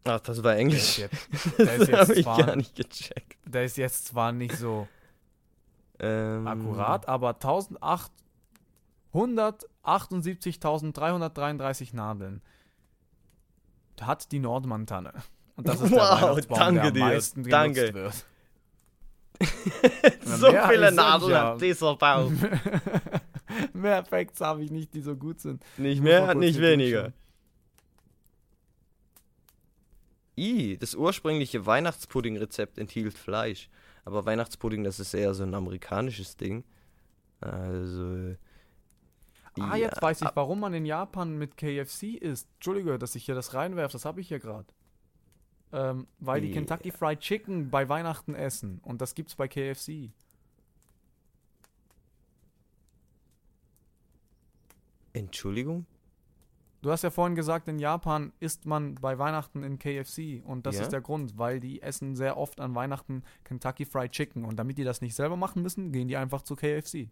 Ach, das war Der ist Englisch. jetzt, der ist jetzt ich zwar, gar nicht gecheckt. der ist jetzt zwar nicht so Ähm, akkurat, aber 178.333 Nadeln hat die Nordmantanne. Und das ist der Wow, Weihnachtsbaum, danke der dir, am meisten genutzt danke. wird. So mehr viele Nadeln ja. hat dieser Baum. Mehr Facts habe ich nicht, die so gut sind. Nicht mehr, nicht weniger. I, das ursprüngliche Weihnachtspudding-Rezept enthielt Fleisch. Aber Weihnachtspudding, das ist eher so ein amerikanisches Ding. Also. Ah, ja, jetzt weiß ich, warum man in Japan mit KFC isst. Entschuldige, dass ich hier das reinwerfe, das habe ich hier gerade. Ähm, weil die Ja. Kentucky Fried Chicken bei Weihnachten essen. Und das gibt's bei KFC. Entschuldigung? Du hast ja vorhin gesagt, in Japan isst man bei Weihnachten in KFC. Und das Ja? ist der Grund, weil die essen sehr oft an Weihnachten Kentucky Fried Chicken. Und damit die das nicht selber machen müssen, gehen die einfach zu KFC.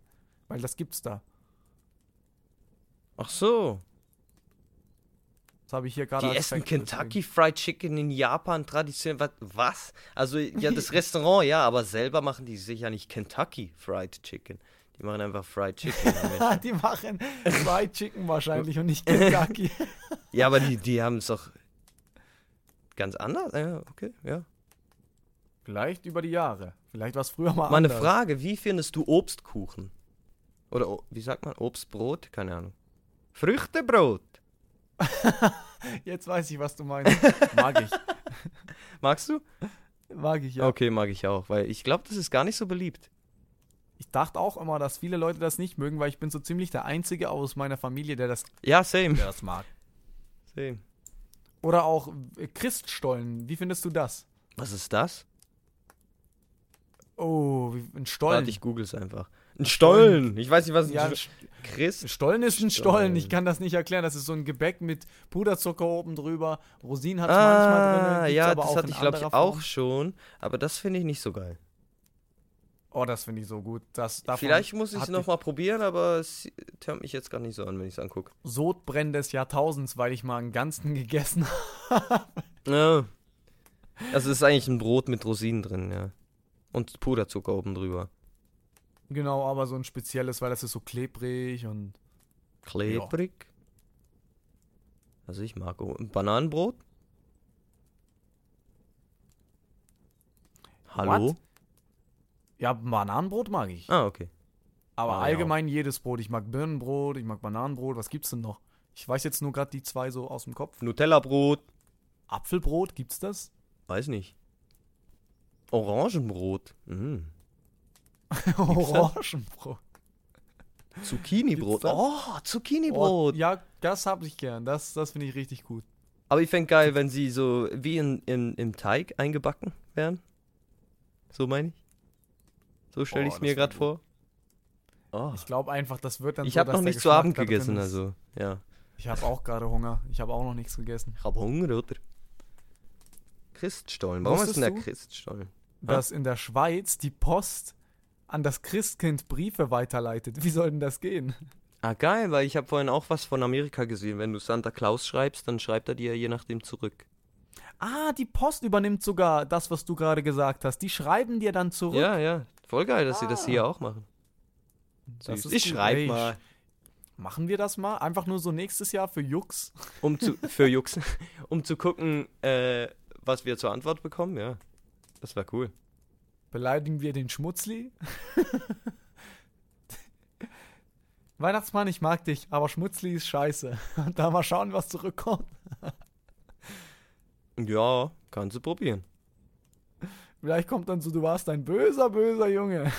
Weil das gibt's da. Ach so. Habe ich hier gerade Die essen Kentucky Fried Chicken in Japan traditionell. Was? Also, ja, das Restaurant, ja, aber selber machen die sicher nicht Kentucky Fried Chicken. Die machen einfach Fried Chicken. deswegen. die machen Fried Chicken wahrscheinlich und nicht Kentucky. ja, aber die, die haben es doch ganz anders. Ja, okay, ja. Vielleicht über die Jahre. Vielleicht war es früher mal Mal eine anders. Frage, wie findest du Obstkuchen? Oder wie sagt man? Obstbrot? Keine Ahnung. Früchtebrot. Jetzt weiß ich, was du meinst. Mag ich. Magst du? Mag ich, ja. Okay, mag ich auch, weil ich glaube, das ist gar nicht so beliebt. Ich dachte auch immer, dass viele Leute das nicht mögen, weil ich bin so ziemlich der Einzige aus meiner Familie, der das, Ja, same. der das mag. same. Oder auch äh, Christstollen. Wie findest du das? Was ist das? Oh, wie, ein Stollen. Warte, ich google es einfach. Ein Stollen. Ich weiß nicht, was ein ja, ein St- Chris. Stollen ist ein Stollen. Ich kann das nicht erklären. Das ist so ein Gebäck mit Puderzucker oben drüber. Rosinen hat es manchmal drin. Ah, gibt's ja, das auch hatte ich, glaube ich, auch schon. Aber das finde ich nicht so geil. Oh, das finde ich so gut. Das, Vielleicht muss ich es nochmal probieren, aber es hört mich jetzt gar nicht so an, wenn ich es angucke. Sodbrennen des Jahrtausends, weil ich mal einen ganzen gegessen habe. Ja. Also es ist eigentlich ein Brot mit Rosinen drin, ja. Und Puderzucker oben drüber. Genau, aber so ein spezielles, weil das ist so klebrig und. Klebrig. Also ich mag o- Bananenbrot. Hallo? What? Ja, Bananenbrot mag ich. Ah, okay. Aber Ah, ja. allgemein jedes Brot. Ich mag Birnenbrot, ich mag Bananenbrot. Was gibt's denn noch? Ich weiß jetzt nur gerade die zwei so aus dem Kopf. Nutella-Brot. Apfelbrot, gibt's das? Weiß nicht. Orangenbrot. Mhm. Orangenbrot. Zucchini-Brot. Oh, Zucchini-Brot. Oh, ja, das habe ich gern. Das, das finde ich richtig gut. Aber ich fände geil, wenn sie so wie in, in, im Teig eingebacken wären. So meine ich. So stelle Oh, ich es mir gerade vor. Oh. Ich glaube einfach, das wird dann Ich so, habe noch nicht zu Abend gegessen, also ja. Ich habe auch gerade Hunger. Ich habe auch noch nichts gegessen. Ich habe Hunger, oder? Christstollen. Warum ist denn der du? Christstollen? Dass in der Schweiz die Post an das Christkind Briefe weiterleitet. Wie soll denn das gehen? Ah, geil, weil ich habe vorhin auch was von Amerika gesehen. Wenn du Santa Claus schreibst, dann schreibt er dir je nachdem zurück. Ah, die Post übernimmt sogar das, was du gerade gesagt hast. Die schreiben dir dann zurück. Ja, ja. Voll geil, dass sie das Ah. hier auch machen. Süß. ich gut. schreib Ey, mal. Machen wir das mal? Einfach nur so nächstes Jahr für Jux? Um zu, für Jux, um zu gucken, äh, was wir zur Antwort bekommen, ja. Das wäre cool. Beleidigen wir den Schmutzli? Weihnachtsmann, ich mag dich, aber Schmutzli ist scheiße. Und da mal schauen, was zurückkommt. Ja, kannst du probieren. Vielleicht kommt dann so, du warst ein böser, böser Junge.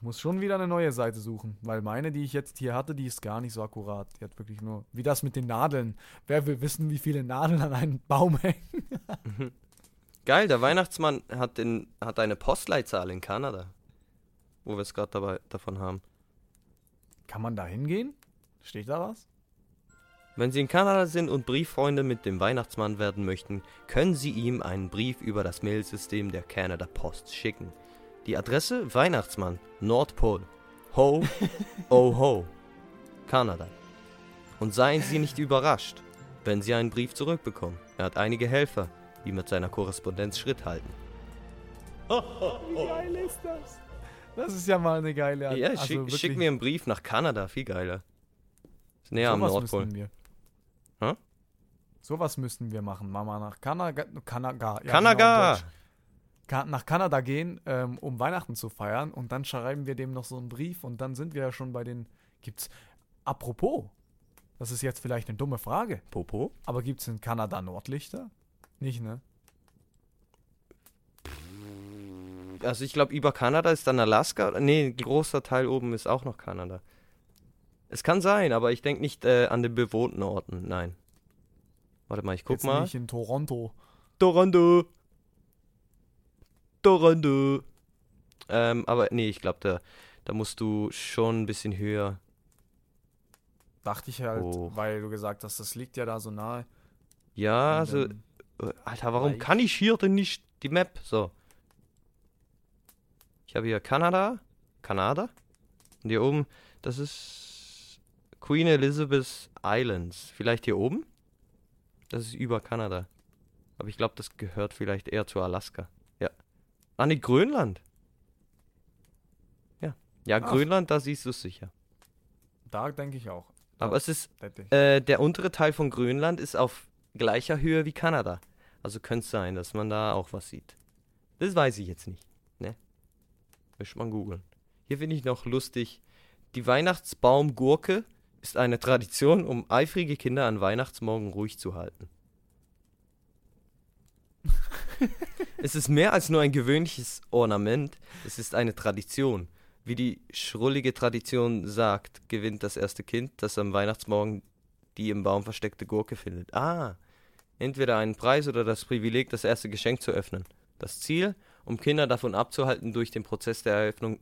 Ich muss schon wieder eine neue Seite suchen, weil meine, die ich jetzt hier hatte, die ist gar nicht so akkurat. Die hat wirklich nur, wie das mit den Nadeln. Wer will wissen, wie viele Nadeln an einem Baum hängen? Geil, der Weihnachtsmann hat, den, hat eine Postleitzahl in Kanada. Wo wir es gerade dabei davon haben. Kann man da hingehen? Steht da was? Wenn Sie in Kanada sind und Brieffreunde mit dem Weihnachtsmann werden möchten, können Sie ihm einen Brief über das Mailsystem der Canada Post schicken. Die Adresse Weihnachtsmann, Nordpol. Ho, oh ho, Kanada. Und seien Sie nicht überrascht, wenn Sie einen Brief zurückbekommen. Er hat einige Helfer, die mit seiner Korrespondenz Schritt halten. Wie geil ist das? Das ist ja mal eine geile Ja, also schick, wirklich, schick mir einen Brief nach Kanada, viel geiler. Ist näher am sowas Nordpol. Sowas müssten wir machen. Mama nach Kanada, Kanada, ja, Kanada! genau, nach Kanada gehen, ähm, um Weihnachten zu feiern und dann schreiben wir dem noch so einen Brief und dann sind wir ja schon bei den. Gibt's. Apropos, das ist jetzt vielleicht eine dumme Frage, Popo? aber gibt's in Kanada Nordlichter? Nicht, ne? Also ich glaube, über Kanada ist dann Alaska. Nee, ein großer Teil oben ist auch noch Kanada. Es kann sein, aber ich denke nicht äh, an den bewohnten Orten. Nein. Warte mal, ich guck Jetzt mal. nicht in Toronto. Toronto. Toronto. Ähm, aber nee, ich glaube, da, da musst du schon ein bisschen höher. Dachte ich halt, Oh. weil du gesagt hast, das liegt ja da so nahe. Ja, also, äh, Alter, warum kann ich hier denn nicht die Map? So. Ich habe hier Kanada. Kanada. Und hier oben, das ist Queen Elizabeth Islands. Vielleicht hier oben? Das ist über Kanada. Aber ich glaube, das gehört vielleicht eher zu Alaska. Ah, nee, Grönland. Ja. Ja, Ach. Grönland, da siehst du es sicher. Da denke ich auch. Aber es ist äh, der untere Teil von Grönland ist auf gleicher Höhe wie Kanada. Also könnte es sein, dass man da auch was sieht. Das weiß ich jetzt nicht. Ne? Müsste man googeln. Hier finde ich noch lustig. Die Weihnachtsbaumgurke ist eine Tradition, um eifrige Kinder an Weihnachtsmorgen ruhig zu halten. es ist mehr als nur ein gewöhnliches Ornament, es ist eine Tradition. Wie die schrullige Tradition sagt, gewinnt das erste Kind, das am Weihnachtsmorgen die im Baum versteckte Gurke findet. Ah, entweder einen Preis oder das Privileg, das erste Geschenk zu öffnen. Das Ziel, um Kinder davon abzuhalten, durch den Prozess der Eröffnung,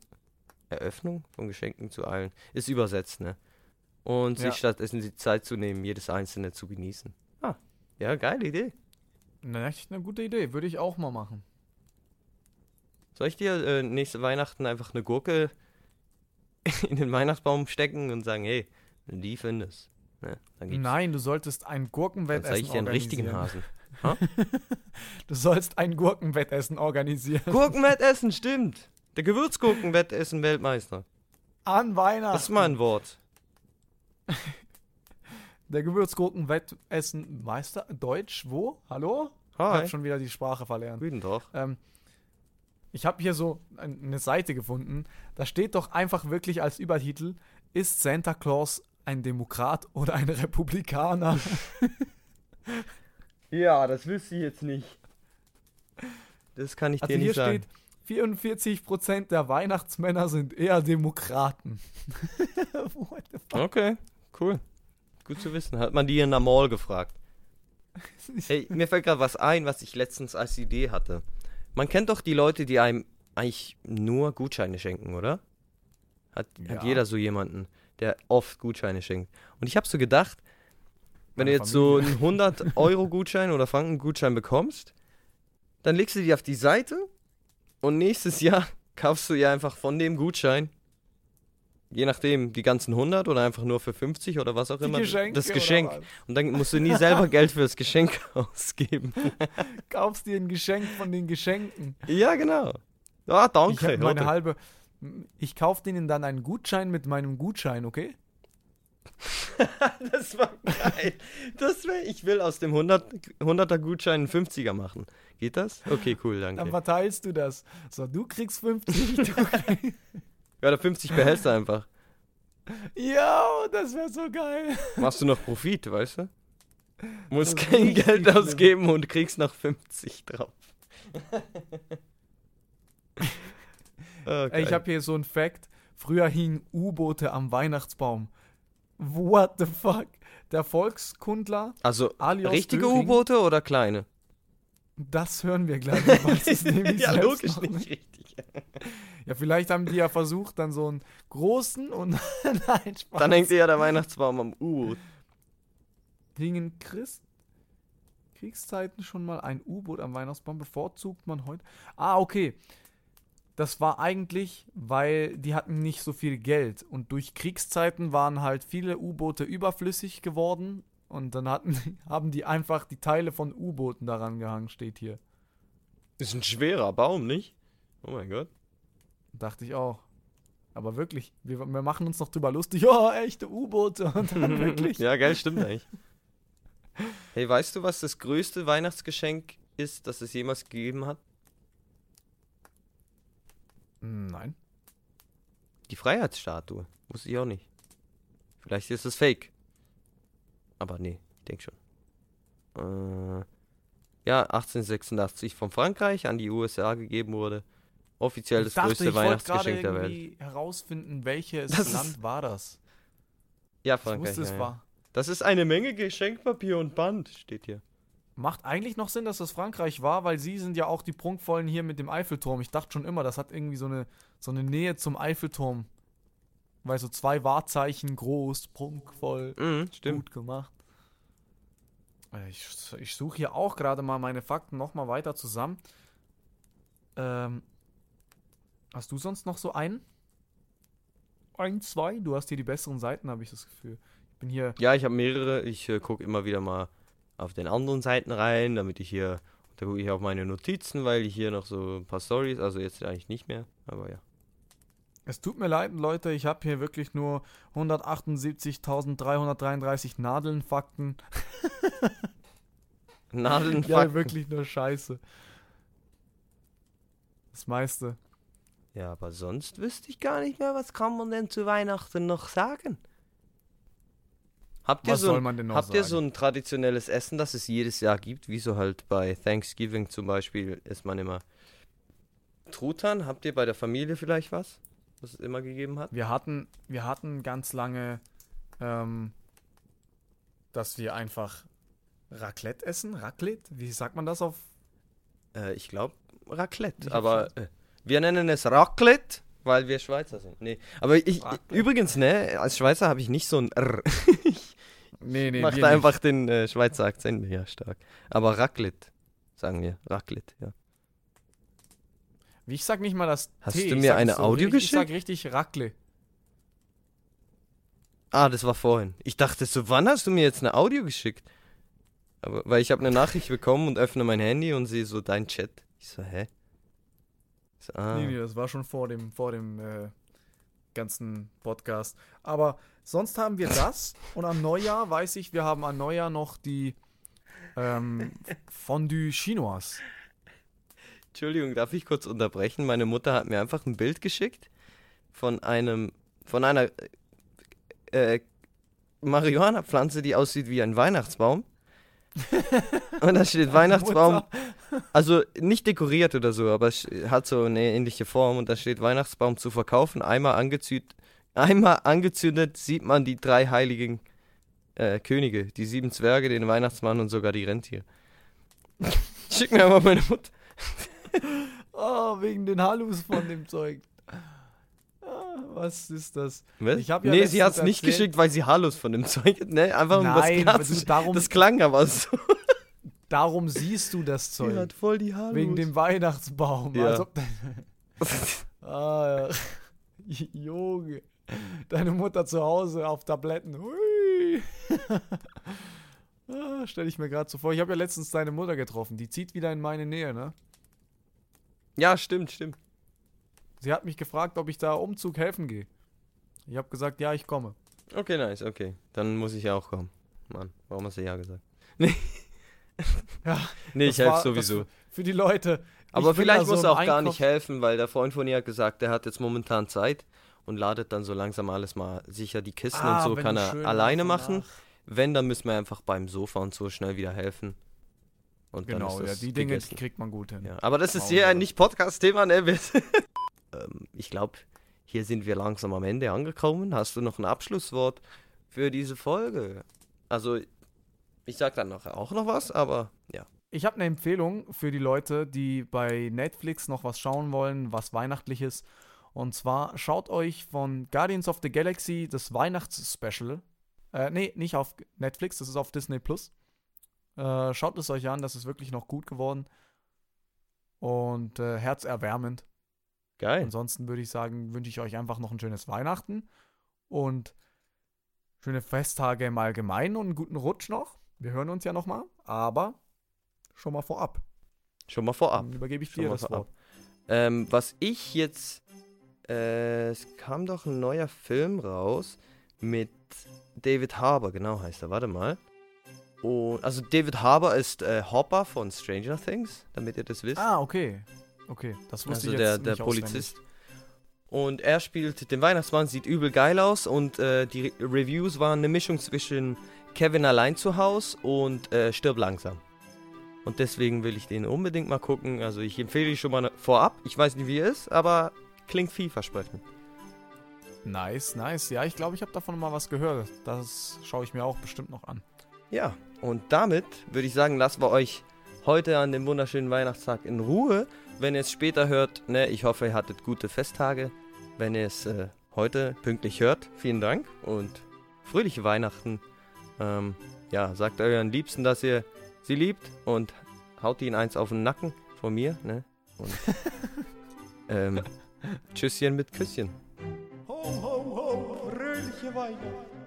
Eröffnung von Geschenken zu eilen, ist übersetzt, ne? Und Ja. sich stattdessen die Zeit zu nehmen, jedes einzelne zu genießen. Ah, ja, geile Idee. Na, echt eine gute Idee. Würde ich auch mal machen. Soll ich dir äh, nächste Weihnachten einfach eine Gurke in den Weihnachtsbaum stecken und sagen, hey, wenn du die findest, ne, Nein, du solltest ein Gurkenwettessen zeige ich dir einen richtigen organisieren. Hasen. Du sollst ein Gurkenwettessen organisieren. Gurkenwettessen, stimmt. Der Gewürzgurkenwettessen Weltmeister. An Weihnachten. Das ist mal ein Wort. Der Gewürzgurkenwettessen Meister. Deutsch, wo? Hallo? Ich Hi. habe schon wieder die Sprache verlernt. Guten Tag. Ähm, ich habe hier so ein- eine Seite gefunden. Da steht doch einfach wirklich als Übertitel: Ist Santa Claus ein Demokrat oder ein Republikaner? Ja, das wüsste ich jetzt nicht. Das kann ich Also dir hier nicht sagen. steht, 44% der Weihnachtsmänner sind eher Demokraten. What the fuck? Okay, cool. Gut zu wissen. Hat man die in der Mall gefragt. Hey, mir fällt gerade was ein, was ich letztens als Idee hatte. Man kennt doch die Leute, die einem eigentlich nur Gutscheine schenken, oder? Hat, Ja. hat jeder so jemanden, der oft Gutscheine schenkt. Und ich habe so gedacht, wenn Meine du jetzt so Familie. einen 100-Euro-Gutschein oder Franken-Gutschein bekommst, dann legst du die auf die Seite und nächstes Jahr kaufst du ja einfach von dem Gutschein, je nachdem, die ganzen 100 oder einfach nur für 50 oder was auch Die immer, Geschenke das Geschenk. Und dann musst du nie selber Geld fürs Geschenk ausgeben. Kaufst dir ein Geschenk von den Geschenken. Ja, genau. Ah, Ich danke. habe meine halbe. Ich kaufe denen dann einen Gutschein mit meinem Gutschein, okay? das war geil. Das wär, ich will aus dem 100, 100er Gutschein einen 50er machen. Geht das? Okay, cool, Dann danke. verteilst du das. So, du kriegst 50. Du kriegst oder 50 behältst du einfach. Yo, das wäre so geil. Machst du noch Profit, weißt du? Musst Das kein Geld schlimm. ausgeben und kriegst noch 50 drauf. oh, Ey, ich habe hier so ein Fact. Früher hingen U-Boote am Weihnachtsbaum. What the fuck? Der Volkskundler, also richtige. U-Boote oder kleine? Das hören wir gleich. Ja, logisch noch nicht richtig. Ja, vielleicht haben die ja versucht, dann so einen großen und nein, Spaß. Dann hängt ja der Weihnachtsbaum am U-Boot. hingen Christ Kriegszeiten schon mal ein U-Boot am Weihnachtsbaum bevorzugt man heute. Ah, okay. Das war eigentlich, weil die hatten nicht so viel Geld und durch Kriegszeiten waren halt viele U-Boote überflüssig geworden und dann hatten, haben die einfach die Teile von U-Booten daran gehangen, steht hier. Ist ein schwerer Baum, nicht? Oh mein Gott. Dachte ich auch. Aber wirklich, wir, wir machen uns noch drüber lustig. Oh, echte U-Boote. Und dann wirklich. ja, geil, stimmt eigentlich. Hey, weißt du, was das größte Weihnachtsgeschenk ist, das es jemals gegeben hat? Nein. Die Freiheitsstatue. Wusste ich auch nicht. Vielleicht ist es fake. Aber nee, ich denke schon. Äh, ja, 1886 von Frankreich an die USA gegeben wurde. Offiziell das größte ich wollte gerade Weihnachtsgeschenk der Welt. herausfinden, welches Das Land war das. Ja, Ich Frankreich. wusste, es ja, ja. war. Das ist eine Menge Geschenkpapier und Band, steht hier. Macht eigentlich noch Sinn, dass das Frankreich war, weil sie sind ja auch die Prunkvollen hier mit dem Eiffelturm. Ich dachte schon immer, das hat irgendwie so eine, so eine Nähe zum Eiffelturm. Weil so zwei Wahrzeichen groß, prunkvoll, Mhm, stimmt. gut gemacht. Äh, Ich, ich suche hier auch gerade mal meine Fakten nochmal weiter zusammen. Ähm, hast du sonst noch so einen? Ein, zwei? Du hast hier die besseren Seiten, habe ich das Gefühl. Ich bin hier. Ja, ich habe mehrere. Ich äh, gucke immer wieder mal auf den anderen Seiten rein, damit ich hier, da gucke ich auf meine Notizen, weil ich hier noch so ein paar Stories, also jetzt eigentlich nicht mehr, aber ja. Es tut mir leid, Leute, ich habe hier wirklich nur 178.333 Nadeln-Fakten. Nadeln, Ja, wirklich nur Scheiße. Das meiste. Ja, aber sonst wüsste ich gar nicht mehr, was kann man denn zu Weihnachten noch sagen? Habt ihr, Was so, soll ein- man denn noch habt ihr so ein traditionelles Essen, das es jedes Jahr gibt? Wie so halt bei Thanksgiving zum Beispiel isst man immer Truthahn. Habt ihr bei der Familie vielleicht was, was es immer gegeben hat? Wir hatten, wir hatten ganz lange, ähm, dass wir einfach Raclette essen. Raclette? Wie sagt man das auf? Äh, ich glaube Raclette, aber äh, wir nennen es Raclette, weil wir Schweizer sind. Nee, aber ich Raclette. übrigens, ne, als Schweizer habe ich nicht so ein R. ich Nee, nee, mache wir da nicht. einfach den äh, Schweizer Akzent ja stark. Aber Raclette, sagen wir, Raclette, ja. Wie ich sag nicht mal das Hast T, du mir eine so Audio richtig, Ich sag geschickt? richtig Rackle. Ah, das war vorhin. Ich dachte so, wann hast du mir jetzt eine Audio geschickt? Aber weil ich habe eine Nachricht bekommen und öffne mein Handy und sehe so dein Chat. Ich so, hä? Ich so, ah. Nee, nee, das war schon vor dem, vor dem äh, ganzen Podcast. Aber sonst haben wir das und am Neujahr weiß ich, wir haben am Neujahr noch die ähm, Fondue Chinoise. Entschuldigung, darf ich kurz unterbrechen? Meine Mutter hat mir einfach ein Bild geschickt von einem, von einer äh, Marihuana-Pflanze, die aussieht wie ein Weihnachtsbaum. Und da steht Weihnachtsbaum, Also nicht dekoriert oder so, aber hat so eine ähnliche Form und da steht Weihnachtsbaum zu verkaufen. Einmal angezündet, einmal angezündet sieht man die drei heiligen äh, Könige, die sieben Zwerge, den Weihnachtsmann und sogar die Rentiere. Schick mir einmal meine Mutter. Oh, wegen den Halus von dem Zeug. Ah, Was ist das? Was? Ja nee, sie hat es nicht geschickt, weil sie Hallos von dem Zeug. Ne, einfach um Nein, was du, klarzustellen. darum, Das klang aber so. darum siehst du das Sie Zeug. hat voll die Hallos. Wegen dem Weihnachtsbaum. Ja. Als ob ah, ja. Junge. Deine Mutter zu Hause auf Tabletten. Hui. ah, stell ich mir gerade so vor. Ich habe ja letztens deine Mutter getroffen. Die zieht wieder in meine Nähe, ne? Ja, stimmt, stimmt. Sie hat mich gefragt, ob ich da Umzug helfen gehe. Ich habe gesagt, ja, ich komme. Okay, nice, okay. Dann muss ich ja auch kommen. Mann, warum hast du ja gesagt? Nee. Ja, nee, ich helfe sowieso. Für die Leute. Aber vielleicht da so muss er auch gar nicht helfen, weil der Freund von ihr hat gesagt, der hat jetzt momentan Zeit und ladet dann so langsam alles mal sicher die Kisten Ah, und so kann er alleine und machen. nach- Wenn, dann müssen wir einfach beim Sofa und so schnell wieder helfen. Und Genau, ja, die Dinge die kriegt man gut hin. Ja, aber das ist Wow, hier ja. nicht Podcast-Thema, ne? Ähm, ich glaube, hier sind wir langsam am Ende angekommen. Hast du noch ein Abschlusswort für diese Folge? Also, ich sag dann noch, auch noch was, aber ja. Ich habe eine Empfehlung für die Leute, die bei Netflix noch was schauen wollen, was weihnachtliches. Und zwar schaut euch von Guardians of the Galaxy das Weihnachts-Special. Äh, nee, nicht auf Netflix, das ist auf Disney Plus. Äh, schaut es euch an, das ist wirklich noch gut geworden. Und äh, herzerwärmend. Geil. Ansonsten würde ich sagen, wünsche ich euch einfach noch ein schönes Weihnachten und schöne Festtage im Allgemeinen und einen guten Rutsch noch. Wir hören uns ja nochmal, aber schon mal vorab. Schon mal vorab. Dann übergebe ich Schon dir das vorab. Wort. Ähm, was ich jetzt. Äh, es kam doch ein neuer Film raus mit David Harbour, genau heißt er. Warte mal. Und, also David Harbour ist äh, Hopper von Stranger Things, damit ihr das wisst. Ah, okay. Okay, das wusste also ich der, jetzt der nicht Polizist. Und er spielt den Weihnachtsmann, sieht übel geil aus und äh, die Re Reviews waren eine Mischung zwischen Kevin allein zu Haus und äh, Stirb langsam. Und deswegen will ich den unbedingt mal gucken. Also ich empfehle ihn schon mal vorab. Ich weiß nicht, wie er ist, aber klingt vielversprechend. auswendig. Nice, nice. Ja, ich glaube, ich habe davon mal was gehört. Das schaue ich mir auch bestimmt noch an. Ja, und damit würde ich sagen, lassen wir euch heute an dem wunderschönen Weihnachtstag in Ruhe. Wenn ihr es später hört, ne, ich hoffe, ihr hattet gute Festtage. Wenn ihr es äh, heute pünktlich hört, vielen Dank und fröhliche Weihnachten. Ähm, ja, sagt euren Liebsten, dass ihr sie liebt und haut ihnen eins auf den Nacken von mir, ne? Und ähm, Tschüsschen mit Küsschen. Ho, ho, ho, fröhliche Weihnachten.